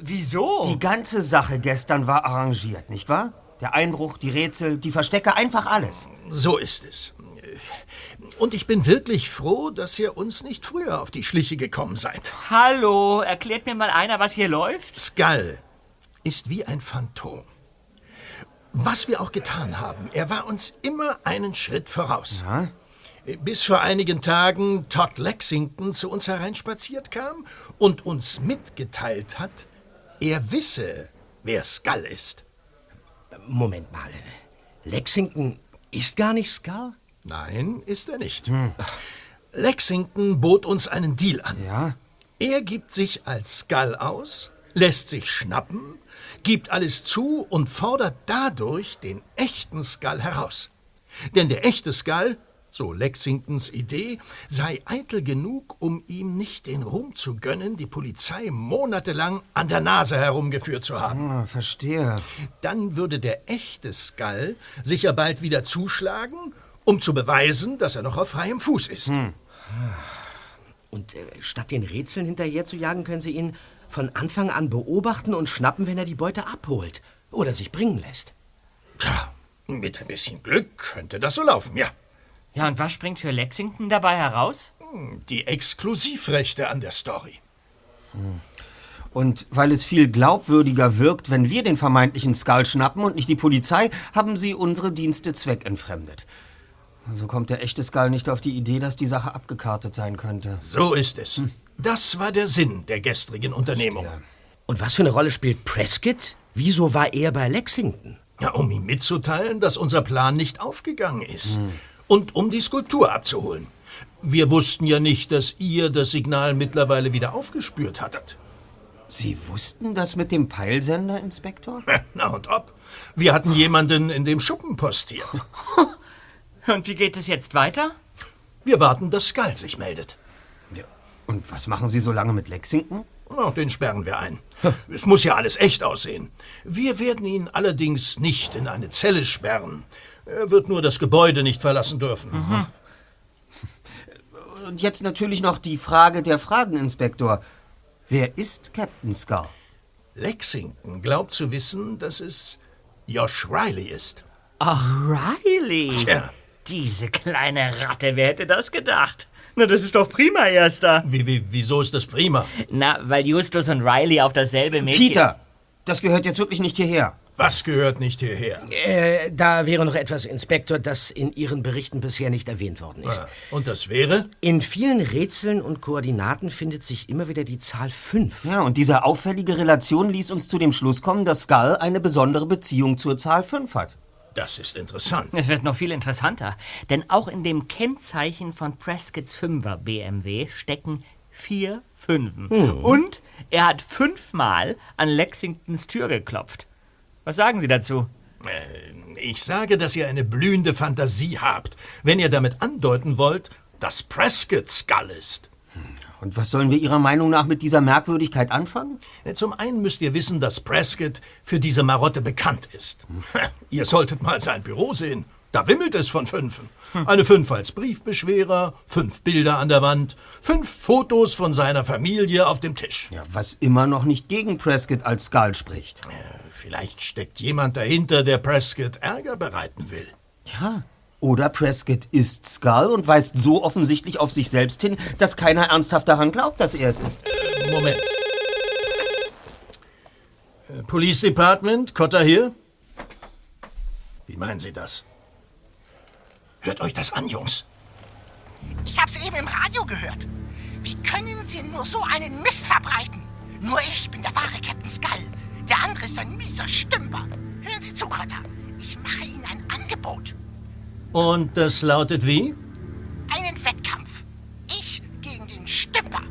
Speaker 3: wieso?
Speaker 2: Die ganze Sache gestern war arrangiert, nicht wahr? Der Einbruch, die Rätsel, die Verstecke, einfach alles.
Speaker 11: So ist es. Und ich bin wirklich froh, dass ihr uns nicht früher auf die Schliche gekommen seid.
Speaker 3: Hallo, erklärt mir mal einer, was hier läuft?
Speaker 11: Skull. ist wie ein Phantom. Was wir auch getan haben, er war uns immer einen Schritt voraus. Bis vor einigen Tagen Todd Lexington zu uns hereinspaziert kam und uns mitgeteilt hat, er wisse, wer Skull ist.
Speaker 1: Moment mal. Lexington ist gar nicht Skull?
Speaker 11: Nein, ist er nicht. Lexington bot uns einen Deal an.
Speaker 2: Ja?
Speaker 11: Er gibt sich als Skull aus, lässt sich schnappen, gibt alles zu und fordert dadurch den echten Skull heraus. Denn der echte Skull, so Lexingtons Idee, sei eitel genug, um ihm nicht den Ruhm zu gönnen, die Polizei monatelang an der Nase herumgeführt zu haben.
Speaker 2: Ah, verstehe.
Speaker 11: Dann würde der echte Skull sicher bald wieder zuschlagen, um zu beweisen, dass er noch auf freiem Fuß ist.
Speaker 1: Und äh, statt den Rätseln hinterher zu jagen, können Sie ihn von Anfang an beobachten und schnappen, wenn er die Beute abholt oder sich bringen lässt.
Speaker 11: Tja, mit ein bisschen Glück könnte das so laufen, ja.
Speaker 3: Ja, und was springt für Lexington dabei heraus?
Speaker 11: Die Exklusivrechte an der Story.
Speaker 2: Und weil es viel glaubwürdiger wirkt, wenn wir den vermeintlichen Skull schnappen und nicht die Polizei, haben sie unsere Dienste zweckentfremdet. So kommt der echte Skull nicht auf die Idee, dass die Sache abgekartet sein könnte.
Speaker 11: So ist es. Das war der Sinn der gestrigen Unternehmung.
Speaker 1: Und was für eine Rolle spielt Prescott? Wieso war er bei Lexington?
Speaker 11: Ja, um ihm mitzuteilen, dass unser Plan nicht aufgegangen ist. Und um die Skulptur abzuholen. Wir wussten ja nicht, dass ihr das Signal mittlerweile wieder aufgespürt hattet.
Speaker 2: Sie wussten das mit dem Peilsender, Inspektor?
Speaker 11: Na und ob. Wir hatten jemanden in dem Schuppen postiert.
Speaker 3: Und wie geht es jetzt weiter?
Speaker 11: Wir warten, dass Skull sich meldet.
Speaker 2: Und was machen Sie so lange mit Lexington?
Speaker 11: Na, den sperren wir ein. Es muss ja alles echt aussehen. Wir werden ihn allerdings nicht in eine Zelle sperren. Er wird nur das Gebäude nicht verlassen dürfen.
Speaker 2: Und jetzt natürlich noch die Frage der Fragen, Inspektor. Wer ist Captain Skull?
Speaker 11: Lexington glaubt zu wissen, dass es Josh Riley ist.
Speaker 3: Ach, Riley.
Speaker 11: Tja.
Speaker 3: Diese kleine Ratte, wer hätte das gedacht? Na, das ist doch prima, Erster.
Speaker 11: Wie, wie, wieso ist das prima?
Speaker 3: Na, weil Justus und Riley auf dasselbe Mädchen...
Speaker 2: Peter, das gehört jetzt wirklich nicht hierher.
Speaker 11: Was gehört nicht hierher?
Speaker 1: Äh, da wäre noch etwas, Inspektor, das in Ihren Berichten bisher nicht erwähnt worden ist.
Speaker 11: Ah, Und das wäre?
Speaker 1: In vielen Rätseln und Koordinaten findet sich immer wieder die Zahl 5.
Speaker 2: Ja, und diese auffällige Relation ließ uns zu dem Schluss kommen, dass Skull eine besondere Beziehung zur Zahl 5 hat.
Speaker 11: Das ist interessant.
Speaker 3: Es wird noch viel interessanter, denn auch in dem Kennzeichen von Prescotts 5er BMW stecken vier Fünfen.
Speaker 11: Hm.
Speaker 3: Und er hat fünfmal an Lexingtons Tür geklopft. Was sagen Sie dazu?
Speaker 11: Äh, Ich sage, dass ihr eine blühende Fantasie habt, wenn ihr damit andeuten wollt, dass Prescott Skull ist.
Speaker 2: Und was sollen wir Ihrer Meinung nach mit dieser Merkwürdigkeit anfangen?
Speaker 11: Äh, Zum einen müsst ihr wissen, dass Prescott für diese Marotte bekannt ist. Ihr solltet mal sein Büro sehen. Da wimmelt es von Fünfen. Eine Fünf als Briefbeschwerer, fünf Bilder an der Wand, fünf Fotos von seiner Familie auf dem Tisch.
Speaker 2: Ja, was immer noch nicht gegen Prescott als Skull spricht.
Speaker 11: Vielleicht steckt jemand dahinter, der Prescott Ärger bereiten will.
Speaker 2: Ja. Oder Prescott ist Skull und weist so offensichtlich auf sich selbst hin, dass keiner ernsthaft daran glaubt, dass er es ist.
Speaker 11: Moment. Äh, Police Department, Cotter hier? Wie meinen Sie das? Hört euch das an, Jungs.
Speaker 21: Ich hab's eben im Radio gehört. Wie können Sie nur so einen Mist verbreiten? Nur ich bin der wahre Captain Skull. Der andere ist ein mieser Stümper. Hören Sie zu, Cotter. Ich mache Ihnen ein Angebot.
Speaker 11: Und das lautet wie?
Speaker 21: Einen Wettkampf. Ich gegen den Stümper.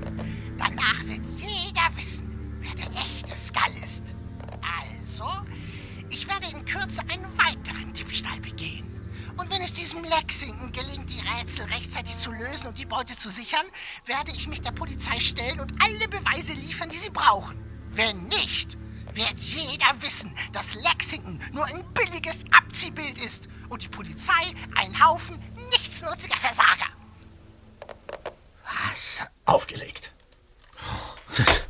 Speaker 21: Danach wird jeder wissen, wer der echte Skull ist. Also, ich werde in Kürze einen weiteren Diebstahl begehen. Und wenn es diesem Lexington gelingt, die Rätsel rechtzeitig zu lösen und die Beute zu sichern, werde ich mich der Polizei stellen und alle Beweise liefern, die sie brauchen. Wenn nicht, wird jeder wissen, dass Lexington nur ein billiges Abziehbild ist und die Polizei ein Haufen nichtsnutziger Versager.
Speaker 1: Was?
Speaker 11: Aufgelegt.
Speaker 1: Das,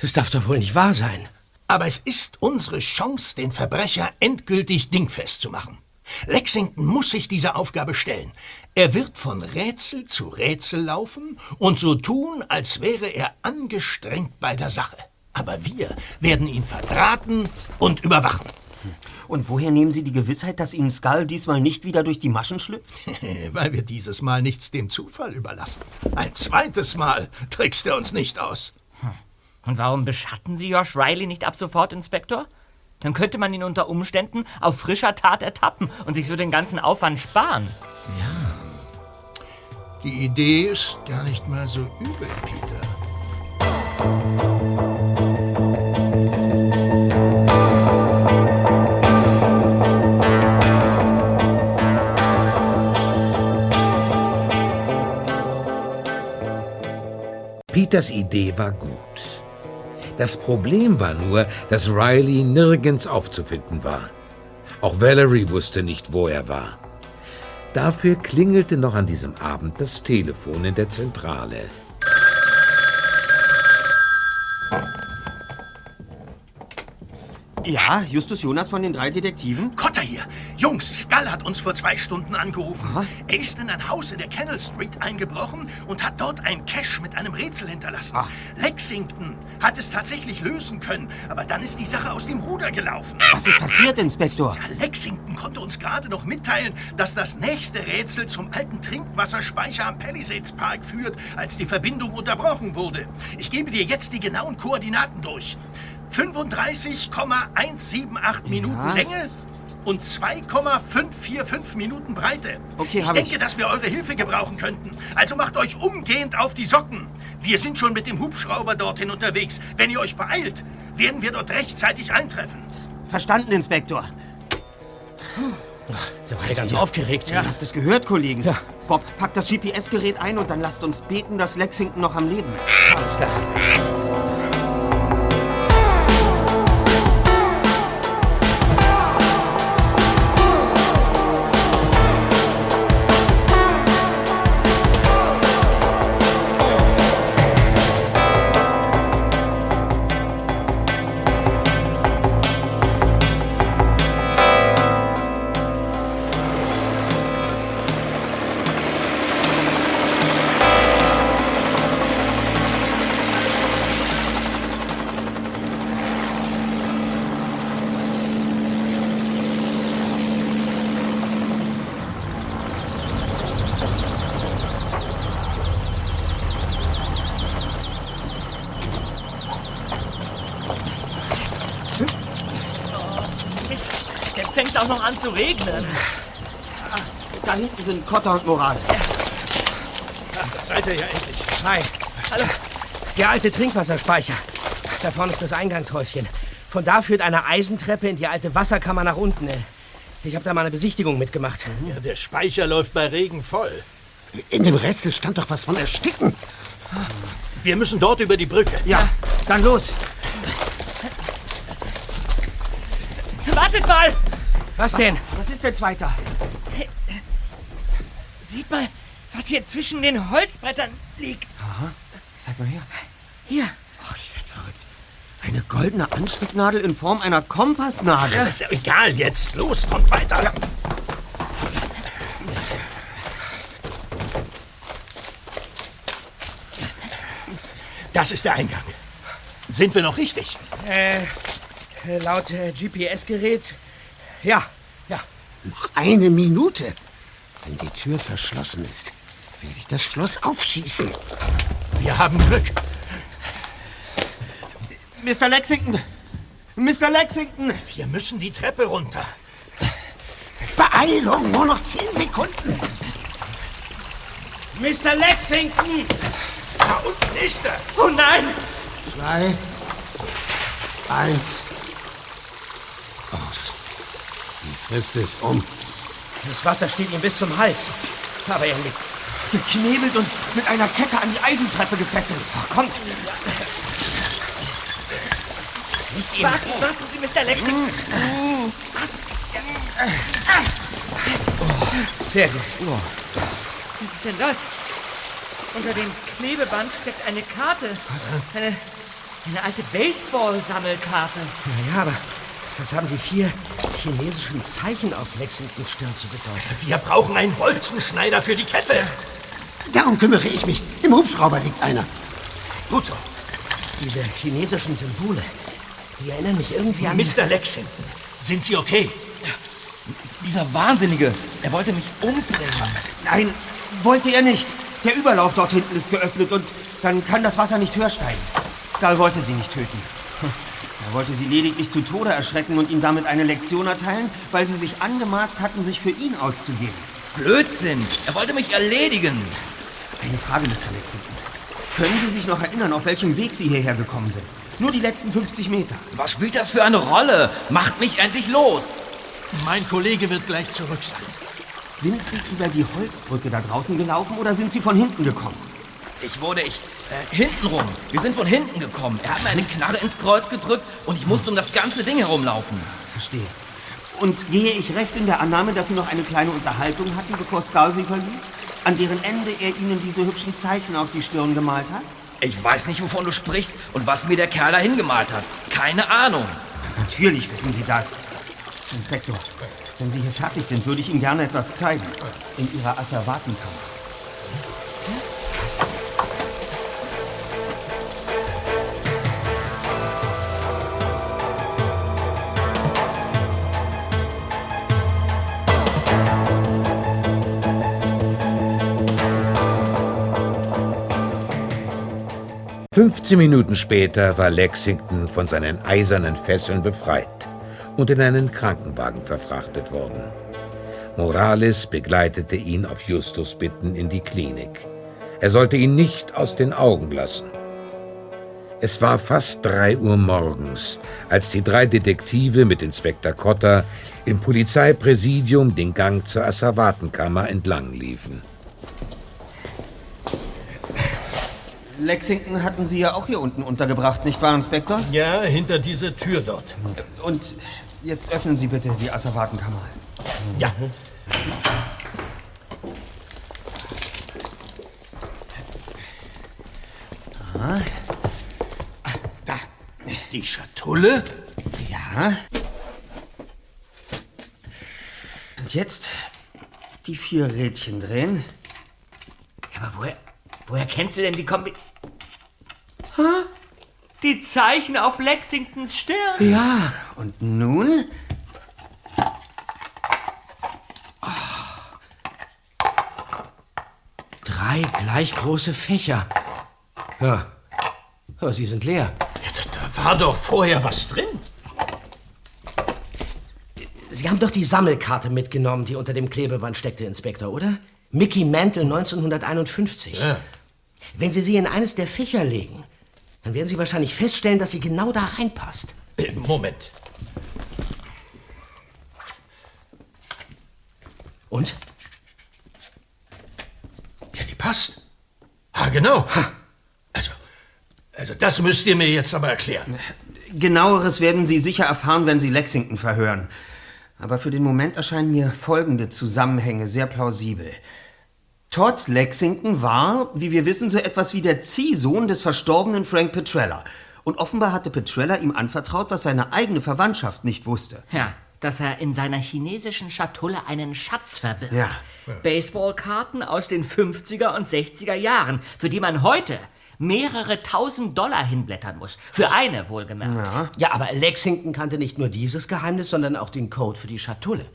Speaker 1: das darf doch wohl nicht wahr sein.
Speaker 11: Aber es ist unsere Chance, den Verbrecher endgültig dingfest zu machen. Lexington muss sich dieser Aufgabe stellen. Er wird von Rätsel zu Rätsel laufen und so tun, als wäre er angestrengt bei der Sache. Aber wir werden ihn verdrahten und überwachen.
Speaker 2: Und woher nehmen Sie die Gewissheit, dass Ihnen Skull diesmal nicht wieder durch die Maschen schlüpft?
Speaker 11: Weil wir dieses Mal nichts dem Zufall überlassen. Ein zweites Mal trickst er uns nicht aus.
Speaker 3: Und warum beschatten Sie Josh Riley nicht ab sofort, Inspektor? Dann könnte man ihn unter Umständen auf frischer Tat ertappen und sich so den ganzen Aufwand sparen.
Speaker 11: Die Idee ist gar nicht mal so übel, Peter.
Speaker 10: Peters Idee war gut. Das Problem war nur, dass Riley nirgends aufzufinden war. Auch Valerie wusste nicht, wo er war. Dafür klingelte noch an diesem Abend das Telefon in der Zentrale.
Speaker 2: Ja, Justus Jonas von den drei Detektiven?
Speaker 11: Cotter hier. Jungs, Skull hat uns vor zwei Stunden angerufen. Er ist in ein Haus in der Kennel Street eingebrochen und hat dort ein Cache mit einem Rätsel hinterlassen. Lexington hat es tatsächlich lösen können, aber dann ist die Sache aus dem Ruder gelaufen.
Speaker 2: Was ist passiert, Inspektor?
Speaker 11: Ja, Lexington konnte uns gerade noch mitteilen, dass das nächste Rätsel zum alten Trinkwasserspeicher am Palisades Park führt, als die Verbindung unterbrochen wurde. Ich gebe dir jetzt die genauen Koordinaten durch. 35,178 Minuten
Speaker 2: Ja.
Speaker 11: Länge und 2,545 Minuten Breite.
Speaker 2: Okay,
Speaker 11: ich denke,
Speaker 2: ich.
Speaker 11: dass wir eure Hilfe gebrauchen könnten. Also macht euch umgehend auf die Socken. Wir sind schon mit dem Hubschrauber dorthin unterwegs. Wenn ihr euch beeilt, werden wir dort rechtzeitig eintreffen.
Speaker 2: Verstanden, Inspektor.
Speaker 11: Da war ganz aufgeregt.
Speaker 2: Ja, habt das gehört, Kollegen? Bob, packt das GPS-Gerät ein und dann lasst uns beten, dass Lexington noch am Leben ist.
Speaker 1: Alles klar.
Speaker 3: Regnen.
Speaker 2: Da hinten sind Cotta und Morales.
Speaker 11: Da seid ihr ja endlich.
Speaker 1: Hi. Hallo. Der alte Trinkwasserspeicher. Da vorne ist das Eingangshäuschen. Von da führt eine Eisentreppe in die alte Wasserkammer nach unten. Ich habe da mal eine Besichtigung mitgemacht.
Speaker 11: Ja, der Speicher läuft bei Regen voll.
Speaker 14: In dem Rätsel stand doch was von Ersticken.
Speaker 11: Wir müssen dort über die Brücke.
Speaker 1: Ja, dann los.
Speaker 3: Wartet mal!
Speaker 1: Was denn?
Speaker 2: Was ist jetzt weiter?
Speaker 3: Sieht mal, was hier zwischen den Holzbrettern liegt.
Speaker 2: Aha. Zeig mal her.
Speaker 3: Hier.
Speaker 2: Ach, ich werd verrückt. Eine goldene Anstecknadel in Form einer Kompassnadel.
Speaker 11: Ja, ist ja egal jetzt. Los, kommt weiter. Das ist der Eingang. Sind wir noch richtig?
Speaker 1: Äh, äh, laut äh, GPS-Gerät. Ja, ja.
Speaker 14: Noch eine Minute. Wenn die Tür verschlossen ist, werde ich das Schloss aufschießen.
Speaker 11: Wir haben Glück.
Speaker 2: Mr. Lexington! Mr. Lexington!
Speaker 11: Wir müssen die Treppe runter.
Speaker 14: Beeilung, nur noch zehn Sekunden.
Speaker 1: Mr. Lexington!
Speaker 11: Da unten ist er.
Speaker 3: Oh nein!
Speaker 14: Zwei, eins, aus. Frist ist um.
Speaker 1: Das Wasser steht ihm bis zum Hals. Aber er liegt.
Speaker 2: Geknebelt und mit einer Kette an die Eisentreppe gefesselt. Ach, kommt!
Speaker 1: Nicht ihn.
Speaker 3: Warten, warten Sie, Mr. Lexington.
Speaker 1: Sehr gut.
Speaker 3: Was ist denn das? Unter dem Klebeband steckt eine Karte. Eine, eine alte Baseball-Sammelkarte.
Speaker 1: Ja, aber was haben die vier chinesischen Zeichen auf Lexingtons Stirn zu bedeuten?
Speaker 11: Wir brauchen einen Bolzenschneider für die Kette.
Speaker 14: Darum kümmere ich mich. Im Hubschrauber liegt einer.
Speaker 11: Gut so.
Speaker 1: Diese chinesischen Symbole, die erinnern mich irgendwie an...
Speaker 11: Mr. Lexington, sind Sie okay?
Speaker 18: Dieser Wahnsinnige, er wollte mich umbringen.
Speaker 2: Nein, wollte er nicht. Der Überlauf dort hinten ist geöffnet und dann kann das Wasser nicht höher steigen. Skull wollte sie nicht töten. Er wollte sie lediglich zu Tode erschrecken und ihm damit eine Lektion erteilen, weil sie sich angemaßt hatten, sich für ihn auszugeben.
Speaker 18: Blödsinn! Er wollte mich erledigen!
Speaker 2: Eine Frage, Mr. Lexington. Können Sie sich noch erinnern, auf welchem Weg Sie hierher gekommen sind? Nur die letzten 50 Meter.
Speaker 18: Was spielt das für eine Rolle? Macht mich endlich los!
Speaker 11: Mein Kollege wird gleich zurück sein.
Speaker 2: Sind Sie über die Holzbrücke da draußen gelaufen oder sind Sie von hinten gekommen?
Speaker 18: Ich wurde ich äh, hintenrum. Wir sind von hinten gekommen. Er hat mir eine Knarre ins Kreuz gedrückt und ich musste um das ganze Ding herumlaufen.
Speaker 2: Verstehe. Und gehe ich recht in der Annahme, dass Sie noch eine kleine Unterhaltung hatten, bevor Skull Sie verließ? An deren Ende er Ihnen diese hübschen Zeichen auf die Stirn gemalt hat?
Speaker 18: Ich weiß nicht, wovon du sprichst und was mir der Kerl da hingemalt hat. Keine Ahnung.
Speaker 2: Natürlich wissen Sie das. Inspektor, wenn Sie hier fertig sind, würde ich Ihnen gerne etwas zeigen. In Ihrer Asservatenkammer.
Speaker 10: Fünfzehn Minuten später war Lexington von seinen eisernen Fesseln befreit und in einen Krankenwagen verfrachtet worden. Morales begleitete ihn auf Justus Bitten in die Klinik. Er sollte ihn nicht aus den Augen lassen. Es war fast drei Uhr morgens, als die drei Detektive mit Inspektor Cotter im Polizeipräsidium den Gang zur Asservatenkammer entlang liefen.
Speaker 2: Lexington hatten Sie ja auch hier unten untergebracht, nicht wahr, Inspektor?
Speaker 11: Ja, hinter dieser Tür dort.
Speaker 2: Und jetzt öffnen Sie bitte die Asservatenkammer.
Speaker 11: Ja.
Speaker 2: Ah.
Speaker 11: Da. Die Schatulle?
Speaker 2: Ja. Und jetzt die vier Rädchen drehen.
Speaker 3: Ja, aber woher, woher kennst du denn die Kombi... Hä? Die Zeichen auf Lexingtons Stirn.
Speaker 2: Ja, und nun?
Speaker 1: Drei gleich große Fächer. Ja, aber sie sind leer.
Speaker 11: Da war doch vorher was drin.
Speaker 1: Sie haben doch die Sammelkarte mitgenommen, die unter dem Klebeband steckte, Inspektor, oder? Mickey Mantle 1951.
Speaker 11: Ja.
Speaker 1: Wenn Sie sie in eines der Fächer legen, dann werden Sie wahrscheinlich feststellen, dass sie genau da reinpasst.
Speaker 11: Äh, Moment.
Speaker 1: Und?
Speaker 11: Ja, die passt. Ah, genau. Also, also das müsst ihr mir jetzt aber erklären.
Speaker 2: Genaueres werden Sie sicher erfahren, wenn Sie Lexington verhören. Aber für den Moment erscheinen mir folgende Zusammenhänge sehr plausibel. Todd Lexington war, wie wir wissen, so etwas wie der Ziehsohn des verstorbenen Frank Petrella. Und offenbar hatte Petrella ihm anvertraut, was seine eigene Verwandtschaft nicht wusste.
Speaker 3: Ja, dass er in seiner chinesischen Schatulle einen Schatz verbirgt.
Speaker 2: Ja.
Speaker 3: Baseballkarten aus den 50er und 60er Jahren, für die man heute mehrere tausend Dollar hinblättern muss. Für eine, wohlgemerkt.
Speaker 1: Ja. ja, aber Lexington kannte nicht nur dieses Geheimnis, sondern auch den Code für die Schatulle.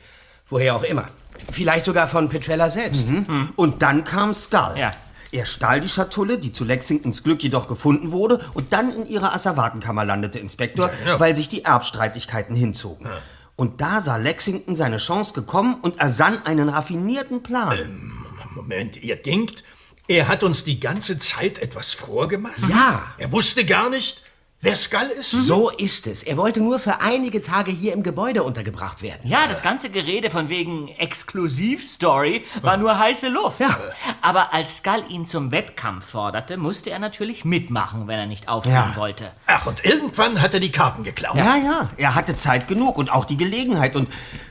Speaker 1: Woher auch immer. Vielleicht sogar von Petrella selbst.
Speaker 2: Mhm. Und dann kam Skull.
Speaker 3: Ja.
Speaker 2: Er stahl die Schatulle, die zu Lexingtons Glück jedoch gefunden wurde, und dann in ihrer Asservatenkammer landete, Inspektor,
Speaker 11: Ja, ja.
Speaker 2: weil sich die Erbstreitigkeiten hinzogen. Und da sah Lexington seine Chance gekommen und ersann einen raffinierten Plan.
Speaker 11: Ähm, Moment, ihr denkt, er hat uns die ganze Zeit etwas vorgemacht?
Speaker 1: Ja.
Speaker 11: Er wusste gar nicht, wer Skull ist?
Speaker 1: So ist es. Er wollte nur für einige Tage hier im Gebäude untergebracht werden.
Speaker 3: Ja, das ganze Gerede von wegen Exklusivstory war nur heiße Luft. Ja. Aber als Skull ihn zum Wettkampf forderte, musste er natürlich mitmachen, wenn er nicht aufhören
Speaker 2: Ja.
Speaker 3: wollte.
Speaker 11: Ach, und irgendwann hat er die Karten geklaut.
Speaker 2: Ja, ja, er hatte Zeit genug und auch die Gelegenheit. Und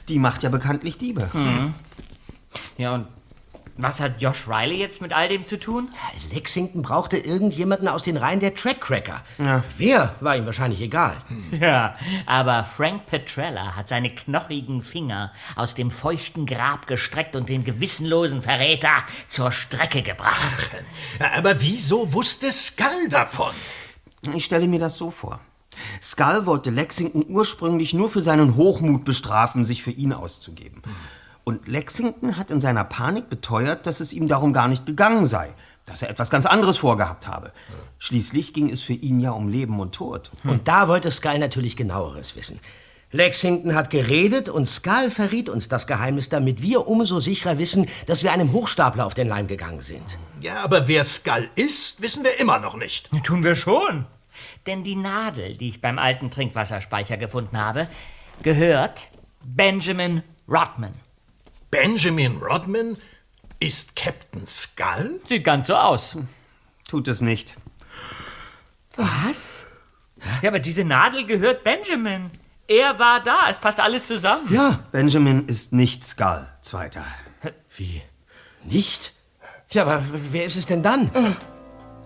Speaker 2: die macht ja bekanntlich Diebe.
Speaker 3: Mhm. Ja, und was hat Josh Riley jetzt mit all dem zu tun?
Speaker 1: Lexington brauchte irgendjemanden aus den Reihen der Trackcracker.
Speaker 2: Ja.
Speaker 1: Wer, war ihm wahrscheinlich egal.
Speaker 3: Ja, aber Frank Petrella hat seine knochigen Finger aus dem feuchten Grab gestreckt und den gewissenlosen Verräter zur Strecke gebracht.
Speaker 11: Aber wieso wusste Skull davon?
Speaker 2: Ich stelle mir das so vor. Skull wollte Lexington ursprünglich nur für seinen Hochmut bestrafen, sich für ihn auszugeben. Und Lexington hat in seiner Panik beteuert, dass es ihm darum gar nicht gegangen sei, dass er etwas ganz anderes vorgehabt habe. Schließlich ging es für ihn ja um Leben und Tod.
Speaker 1: Und da wollte Skull natürlich genaueres wissen. Lexington hat geredet und Skull verriet uns das Geheimnis, damit wir umso sicherer wissen, dass wir einem Hochstapler auf den Leim gegangen sind.
Speaker 11: Ja, aber wer Skull ist, wissen wir immer noch nicht.
Speaker 3: Tun wir schon. Denn die Nadel, die ich beim alten Trinkwasserspeicher gefunden habe, gehört Benjamin Rodman.
Speaker 11: Benjamin Rodman ist Captain Skull?
Speaker 3: Sieht ganz so aus.
Speaker 2: Tut es nicht.
Speaker 3: Was? Ja, aber diese Nadel gehört Benjamin. Er war da. Es passt alles zusammen.
Speaker 2: Ja, Benjamin ist nicht Skull, Zweiter.
Speaker 1: Wie? Nicht? Ja, aber wer ist es denn dann?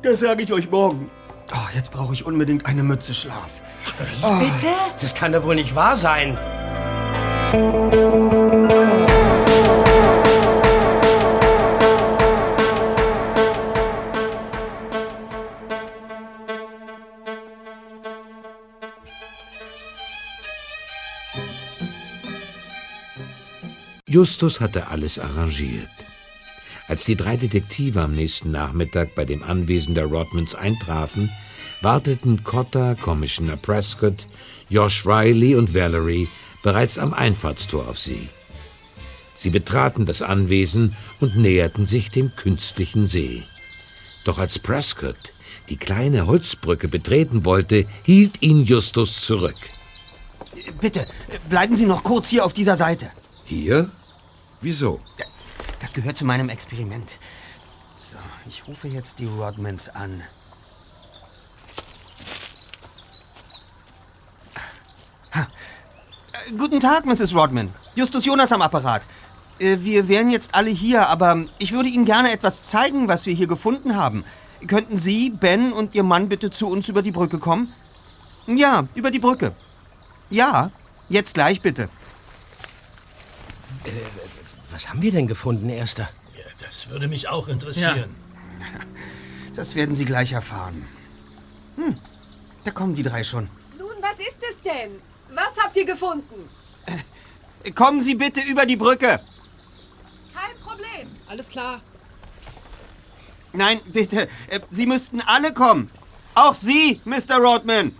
Speaker 2: Das sage ich euch morgen. Oh, jetzt brauche ich unbedingt eine Mütze Schlaf.
Speaker 1: Wie bitte? Das kann doch wohl nicht wahr sein.
Speaker 10: Justus hatte alles arrangiert. Als die drei Detektive am nächsten Nachmittag bei dem Anwesen der Rodmans eintrafen, warteten Cotter, Commissioner Prescott, Josh Riley und Valerie bereits am Einfahrtstor auf sie. Sie betraten das Anwesen und näherten sich dem künstlichen See. Doch als Prescott die kleine Holzbrücke betreten wollte, hielt ihn Justus zurück.
Speaker 2: Bitte, bleiben Sie noch kurz hier auf dieser Seite.
Speaker 19: Hier? Wieso?
Speaker 2: Das gehört zu meinem Experiment. So, ich rufe jetzt die Rodmans an. Ha. Äh, Guten Tag, Mrs. Rodman. Justus Jonas am Apparat. Äh, Wir wären jetzt alle hier, aber ich würde Ihnen gerne etwas zeigen, was wir hier gefunden haben. Könnten Sie, Ben und Ihr Mann bitte zu uns über die Brücke kommen? Ja, über die Brücke. Ja, jetzt gleich bitte.
Speaker 1: Äh, was haben wir denn gefunden, Erster?
Speaker 11: Das würde mich auch interessieren.
Speaker 2: Das werden Sie gleich erfahren. Hm, da kommen die drei schon.
Speaker 7: Nun, was ist es denn? Was habt ihr gefunden?
Speaker 2: Kommen Sie bitte über die Brücke.
Speaker 7: Kein Problem.
Speaker 16: Alles klar.
Speaker 2: Nein, bitte. äh, Sie müssten alle kommen. Auch Sie, Mr. Rodman.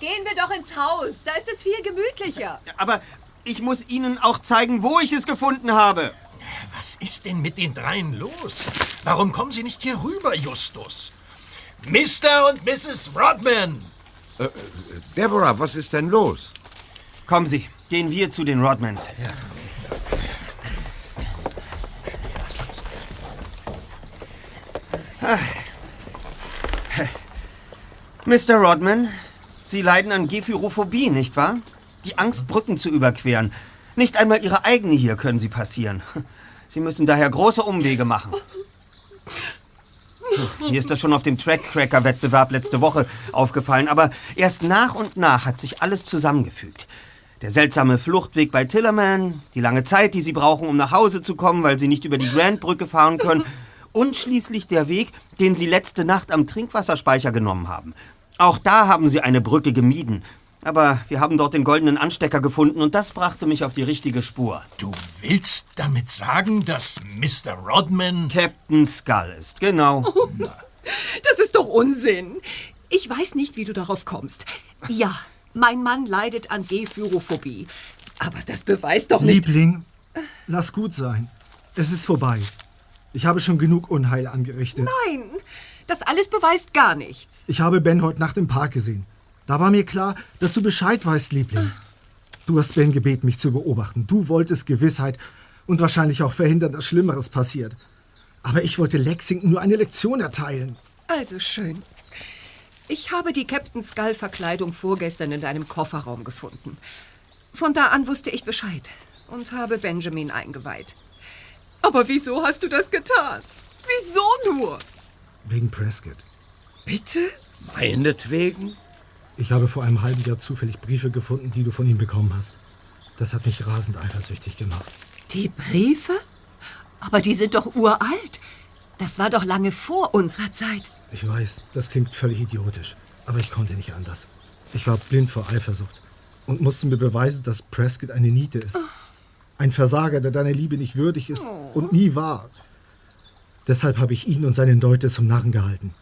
Speaker 7: Gehen wir doch ins Haus. Da ist es viel gemütlicher.
Speaker 2: Aber ich muss Ihnen auch zeigen, wo ich es gefunden habe.
Speaker 11: Was ist denn mit den dreien los? Warum kommen sie nicht hier rüber, Justus? Mr. und Mrs. Rodman!
Speaker 19: Äh, äh, Deborah, was ist denn los?
Speaker 2: Kommen Sie, gehen wir zu den Rodmans. Ah. Mr. Rodman, Sie leiden an Gephyrophobie, nicht wahr? Die Angst, Brücken zu überqueren. Nicht einmal Ihre eigene hier können Sie passieren. Sie müssen daher große Umwege machen. Mir ist das schon auf dem Track-Cracker-Wettbewerb letzte Woche aufgefallen, aber erst nach und nach hat sich alles zusammengefügt. Der seltsame Fluchtweg bei Tillerman, die lange Zeit, die Sie brauchen, um nach Hause zu kommen, weil Sie nicht über die Grand-Brücke fahren können, und schließlich der Weg, den Sie letzte Nacht am Trinkwasserspeicher genommen haben. Auch da haben Sie eine Brücke gemieden. Aber wir haben dort den goldenen Anstecker gefunden und das brachte mich auf die richtige Spur.
Speaker 11: Du willst damit sagen, dass Mr. Rodman...
Speaker 2: Captain Skull ist, genau.
Speaker 7: Das ist doch Unsinn. Ich weiß nicht, wie du darauf kommst. Ja, mein Mann leidet an Gephyrophobie. Aber das beweist doch nicht...
Speaker 9: Liebling, lass gut sein. Es ist vorbei. Ich habe schon genug Unheil angerichtet.
Speaker 7: Nein, das alles beweist gar nichts.
Speaker 9: Ich habe Ben heute Nacht im Park gesehen. Da war mir klar, dass du Bescheid weißt, Liebling. Du hast Ben gebeten, mich zu beobachten. Du wolltest Gewissheit und wahrscheinlich auch verhindern, dass Schlimmeres passiert. Aber ich wollte Lexington nur eine Lektion erteilen.
Speaker 7: Also schön. Ich habe die Captain Skull-Verkleidung vorgestern in deinem Kofferraum gefunden. Von da an wusste ich Bescheid und habe Benjamin eingeweiht. Aber wieso hast du das getan? Wieso nur?
Speaker 9: Wegen Prescott.
Speaker 7: Bitte?
Speaker 19: Meinetwegen?
Speaker 9: Ich habe vor einem halben Jahr zufällig Briefe gefunden, die du von ihm bekommen hast. Das hat mich rasend eifersüchtig gemacht.
Speaker 7: Die Briefe? Aber die sind doch uralt. Das war doch lange vor unserer Zeit.
Speaker 9: Ich weiß, das klingt völlig idiotisch. Aber ich konnte nicht anders. Ich war blind vor Eifersucht und musste mir beweisen, dass Prescott eine Niete ist. Ein Versager, der deiner Liebe nicht würdig ist und nie war. Deshalb habe ich ihn und seine Leute zum Narren gehalten.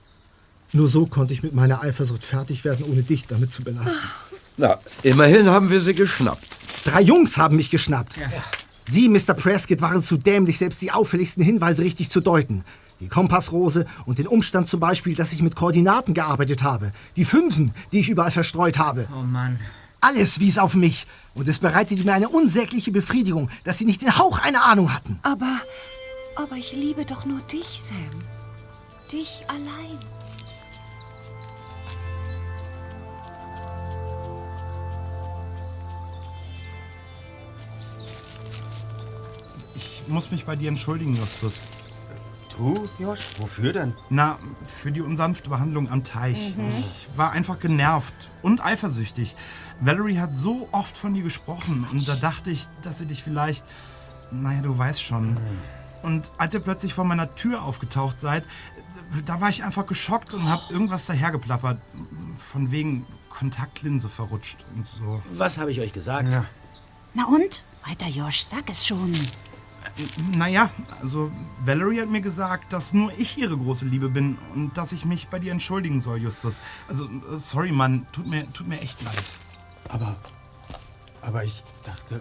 Speaker 9: Nur so konnte ich mit meiner Eifersucht fertig werden, ohne dich damit zu belasten.
Speaker 19: Na, immerhin haben wir sie geschnappt.
Speaker 9: Drei Jungs haben mich geschnappt. Sie, Mr. Prescott, waren zu dämlich, selbst die auffälligsten Hinweise richtig zu deuten. Die Kompassrose und den Umstand zum Beispiel, dass ich mit Koordinaten gearbeitet habe. Die Fünfen, die ich überall verstreut habe.
Speaker 3: Oh Mann.
Speaker 9: Alles wies auf mich. Und es bereitete mir eine unsägliche Befriedigung, dass sie nicht den Hauch einer Ahnung hatten.
Speaker 7: Aber, aber ich liebe doch nur dich, Sam. Dich allein.
Speaker 13: Muss mich bei dir entschuldigen, Justus.
Speaker 2: Du, Josh? Wofür denn?
Speaker 13: Na, für die unsanfte Behandlung am Teich.
Speaker 2: Mhm.
Speaker 13: Ich war einfach genervt und eifersüchtig. Valerie hat so oft von dir gesprochen und da dachte ich, dass sie dich vielleicht... Naja, du weißt schon. Und als ihr plötzlich vor meiner Tür aufgetaucht seid, da war ich einfach geschockt und hab irgendwas dahergeplappert. Von wegen Kontaktlinse verrutscht und so.
Speaker 6: Was habe ich euch gesagt?
Speaker 8: Na und? Weiter, Josh, sag es schon.
Speaker 13: Naja, also Valerie hat mir gesagt, dass nur ich ihre große Liebe bin und dass ich mich bei dir entschuldigen soll, Justus. Also, äh, sorry, Mann, tut mir, tut mir echt leid.
Speaker 9: Aber, aber ich dachte,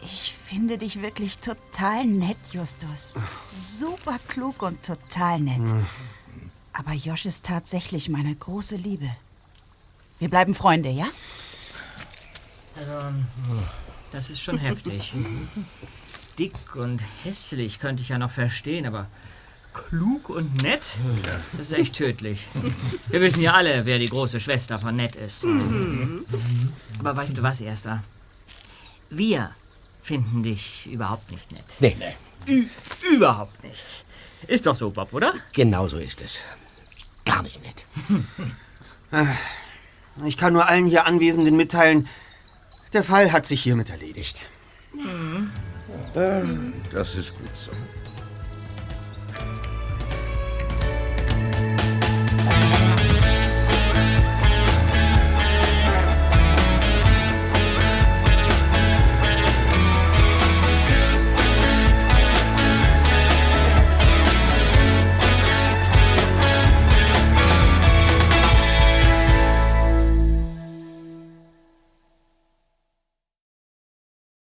Speaker 8: Ich finde dich wirklich total nett, Justus. Super klug und total nett.
Speaker 9: Hm.
Speaker 8: Aber Josh ist tatsächlich meine große Liebe. Wir bleiben Freunde, ja?
Speaker 3: Also, das ist schon heftig. Dick und hässlich könnte ich ja noch verstehen, aber klug und nett? Das ist echt tödlich. Wir wissen ja alle, wer die große Schwester von Nett ist.
Speaker 22: Mhm.
Speaker 3: Aber weißt du was, Erster? Wir finden dich überhaupt nicht nett.
Speaker 6: Nee, nee.
Speaker 3: Ü überhaupt nicht. Ist doch so, Bob, oder?
Speaker 6: Genau so ist es. Gar nicht nett.
Speaker 2: Äh, Ich kann nur allen hier Anwesenden mitteilen, der Fall hat sich hiermit erledigt.
Speaker 19: Das ist gut so.